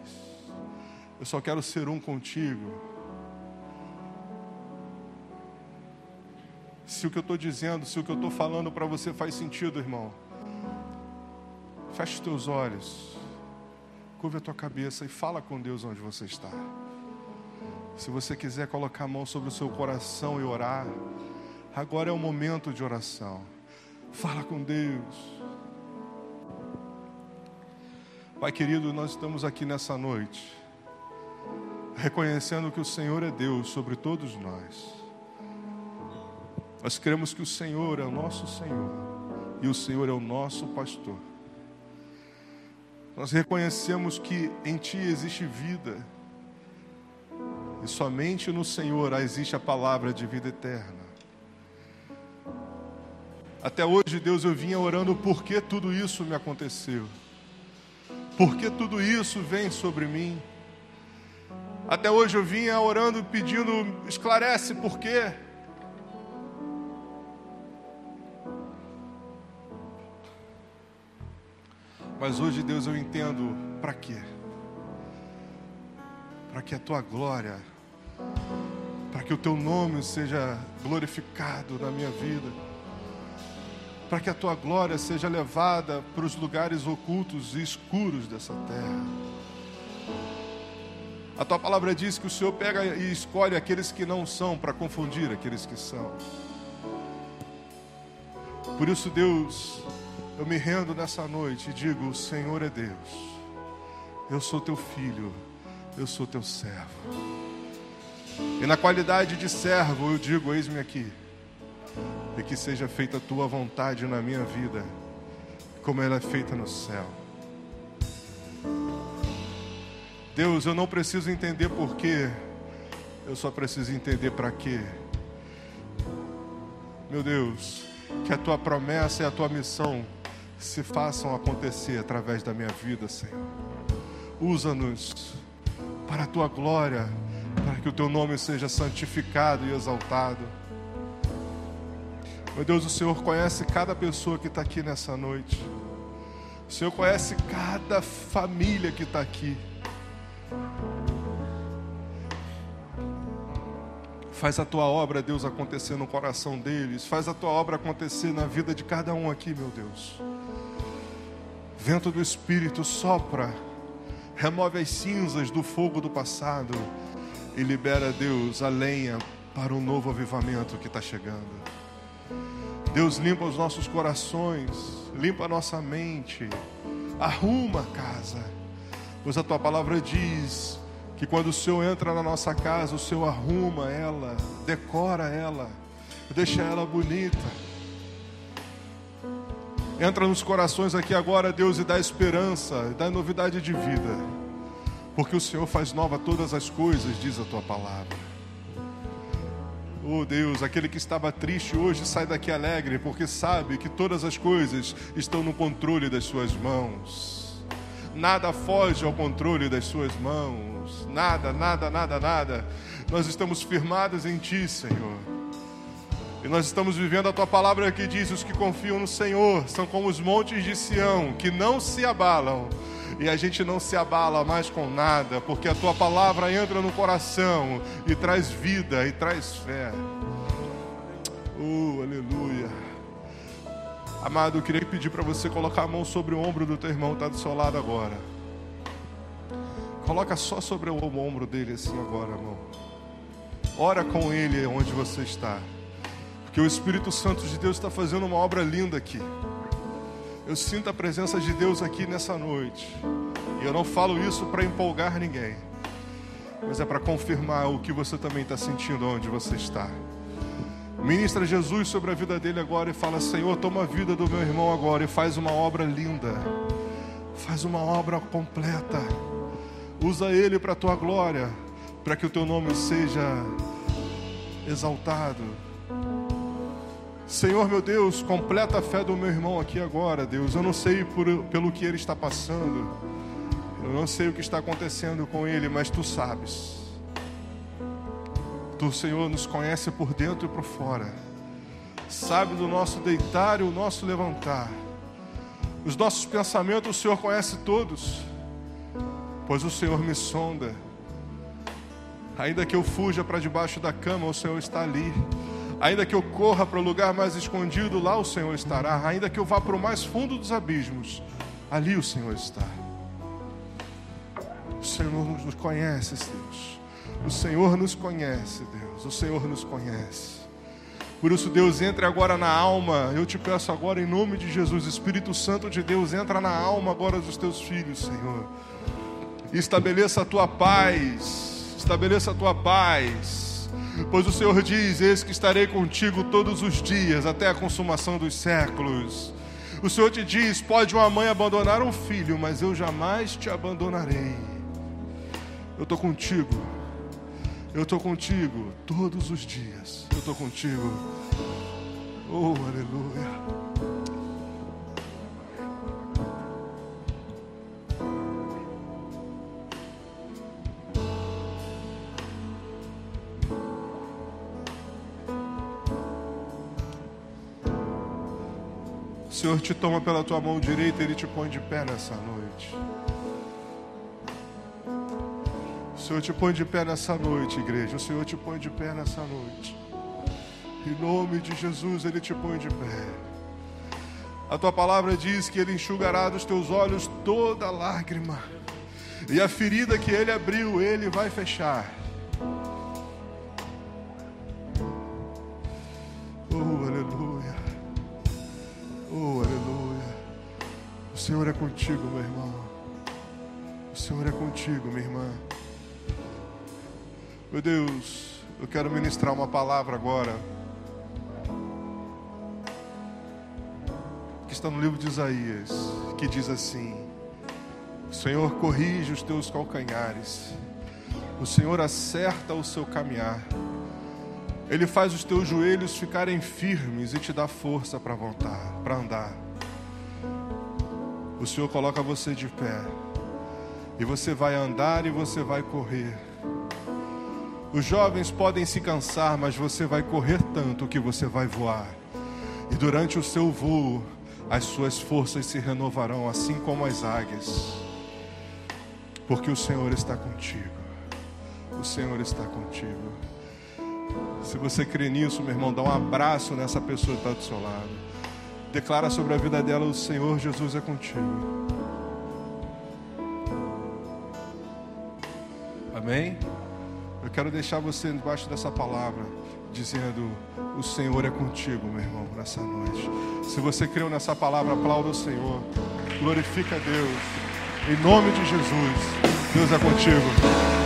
eu só quero ser um contigo. Se o que eu estou dizendo, se o que eu estou falando para você faz sentido, irmão. Feche os teus olhos, curva a tua cabeça e fala com Deus onde você está. Se você quiser colocar a mão sobre o seu coração e orar, agora é o momento de oração. Fala com Deus. Pai querido, nós estamos aqui nessa noite, reconhecendo que o Senhor é Deus sobre todos nós. Nós cremos que o Senhor é o nosso Senhor e o Senhor é o nosso pastor. Nós reconhecemos que em Ti existe vida e somente no Senhor existe a palavra de vida eterna. Até hoje, Deus, eu vinha orando por que tudo isso me aconteceu. Por que tudo isso vem sobre mim? Até hoje eu vinha orando pedindo, esclarece por quê. Mas hoje, Deus, eu entendo para quê? Para que a tua glória, para que o teu nome seja glorificado na minha vida, para que a tua glória seja levada para os lugares ocultos e escuros dessa terra. A tua palavra diz que o Senhor pega e escolhe aqueles que não são para confundir aqueles que são. Por isso, Deus, eu me rendo nessa noite e digo: O Senhor é Deus. Eu sou teu filho, eu sou teu servo. E na qualidade de servo, eu digo: Eis-me aqui. E que seja feita a tua vontade na minha vida, como ela é feita no céu. Deus, eu não preciso entender porquê, eu só preciso entender para quê. Meu Deus, que a tua promessa e a tua missão se façam acontecer através da minha vida, Senhor. Usa-nos para a tua glória, para que o teu nome seja santificado e exaltado. Meu Deus, o Senhor conhece cada pessoa que está aqui nessa noite. O Senhor conhece cada família que está aqui. Faz a tua obra, Deus, acontecer no coração deles. Faz a tua obra acontecer na vida de cada um aqui, meu Deus. Vento do Espírito sopra, remove as cinzas do fogo do passado e libera, Deus, a lenha para um novo avivamento que está chegando. Deus, limpa os nossos corações, limpa a nossa mente, arruma a casa, pois a tua palavra diz que quando o Senhor entra na nossa casa, o Senhor arruma ela, decora ela, deixa ela bonita. Entra nos corações aqui agora, Deus, e dá esperança, dá novidade de vida, porque o Senhor faz nova todas as coisas, diz a tua palavra. Oh Deus, aquele que estava triste hoje sai daqui alegre, porque sabe que todas as coisas estão no controle das Suas mãos. Nada foge ao controle das Suas mãos nada, nada, nada, nada. Nós estamos firmados em Ti, Senhor. E nós estamos vivendo a Tua palavra que diz: os que confiam no Senhor são como os montes de Sião, que não se abalam. E a gente não se abala mais com nada, porque a Tua palavra entra no coração e traz vida e traz fé. Oh, aleluia. Amado, eu queria pedir para você colocar a mão sobre o ombro do teu irmão que está do seu lado agora. Coloca só sobre o ombro dele assim agora, irmão. Ora com ele onde você está. Porque o Espírito Santo de Deus está fazendo uma obra linda aqui. Eu sinto a presença de Deus aqui nessa noite. E eu não falo isso para empolgar ninguém. Mas é para confirmar o que você também está sentindo onde você está. Ministra Jesus sobre a vida dele agora e fala: Senhor, toma a vida do meu irmão agora e faz uma obra linda. Faz uma obra completa Usa ele para a tua glória, para que o teu nome seja exaltado. Senhor meu Deus, completa a fé do meu irmão aqui agora, Deus. Eu não sei por, pelo que ele está passando, eu não sei o que está acontecendo com ele, mas tu sabes. Tu, Senhor, nos conhece por dentro e por fora, sabe do nosso deitar e o nosso levantar. Os nossos pensamentos, o Senhor conhece todos pois o Senhor me sonda. Ainda que eu fuja para debaixo da cama, o Senhor está ali. Ainda que eu corra para o lugar mais escondido, lá o Senhor estará. Ainda que eu vá para o mais fundo dos abismos, ali o Senhor está. O Senhor nos conhece, Deus. O Senhor nos conhece, Deus. O Senhor nos conhece. Por isso, Deus, entre agora na alma. Eu te peço agora, em nome de Jesus, Espírito Santo de Deus, entra na alma agora dos teus filhos, Senhor estabeleça a tua paz, estabeleça a tua paz, pois o Senhor diz: Eis que estarei contigo todos os dias, até a consumação dos séculos. O Senhor te diz: Pode uma mãe abandonar um filho, mas eu jamais te abandonarei. Eu estou contigo, eu estou contigo todos os dias, eu estou contigo. Oh, aleluia. Senhor te toma pela tua mão direita Ele te põe de pé nessa noite. O Senhor te põe de pé nessa noite, igreja. O Senhor te põe de pé nessa noite. Em nome de Jesus, Ele te põe de pé. A tua palavra diz que Ele enxugará dos teus olhos toda lágrima, e a ferida que Ele abriu, Ele vai fechar. Senhor é contigo, meu irmão. O Senhor é contigo, minha irmã. Meu Deus, eu quero ministrar uma palavra agora. Que está no livro de Isaías, que diz assim: O Senhor corrige os teus calcanhares. O Senhor acerta o seu caminhar. Ele faz os teus joelhos ficarem firmes e te dá força para voltar, para andar. O Senhor coloca você de pé. E você vai andar e você vai correr. Os jovens podem se cansar, mas você vai correr tanto que você vai voar. E durante o seu voo, as suas forças se renovarão, assim como as águias. Porque o Senhor está contigo. O Senhor está contigo. Se você crê nisso, meu irmão, dá um abraço nessa pessoa que está do seu lado. Declara sobre a vida dela: o Senhor Jesus é contigo. Amém? Eu quero deixar você debaixo dessa palavra, dizendo: O Senhor é contigo, meu irmão, nessa noite. Se você creu nessa palavra, aplauda o Senhor. Glorifica a Deus. Em nome de Jesus, Deus é contigo.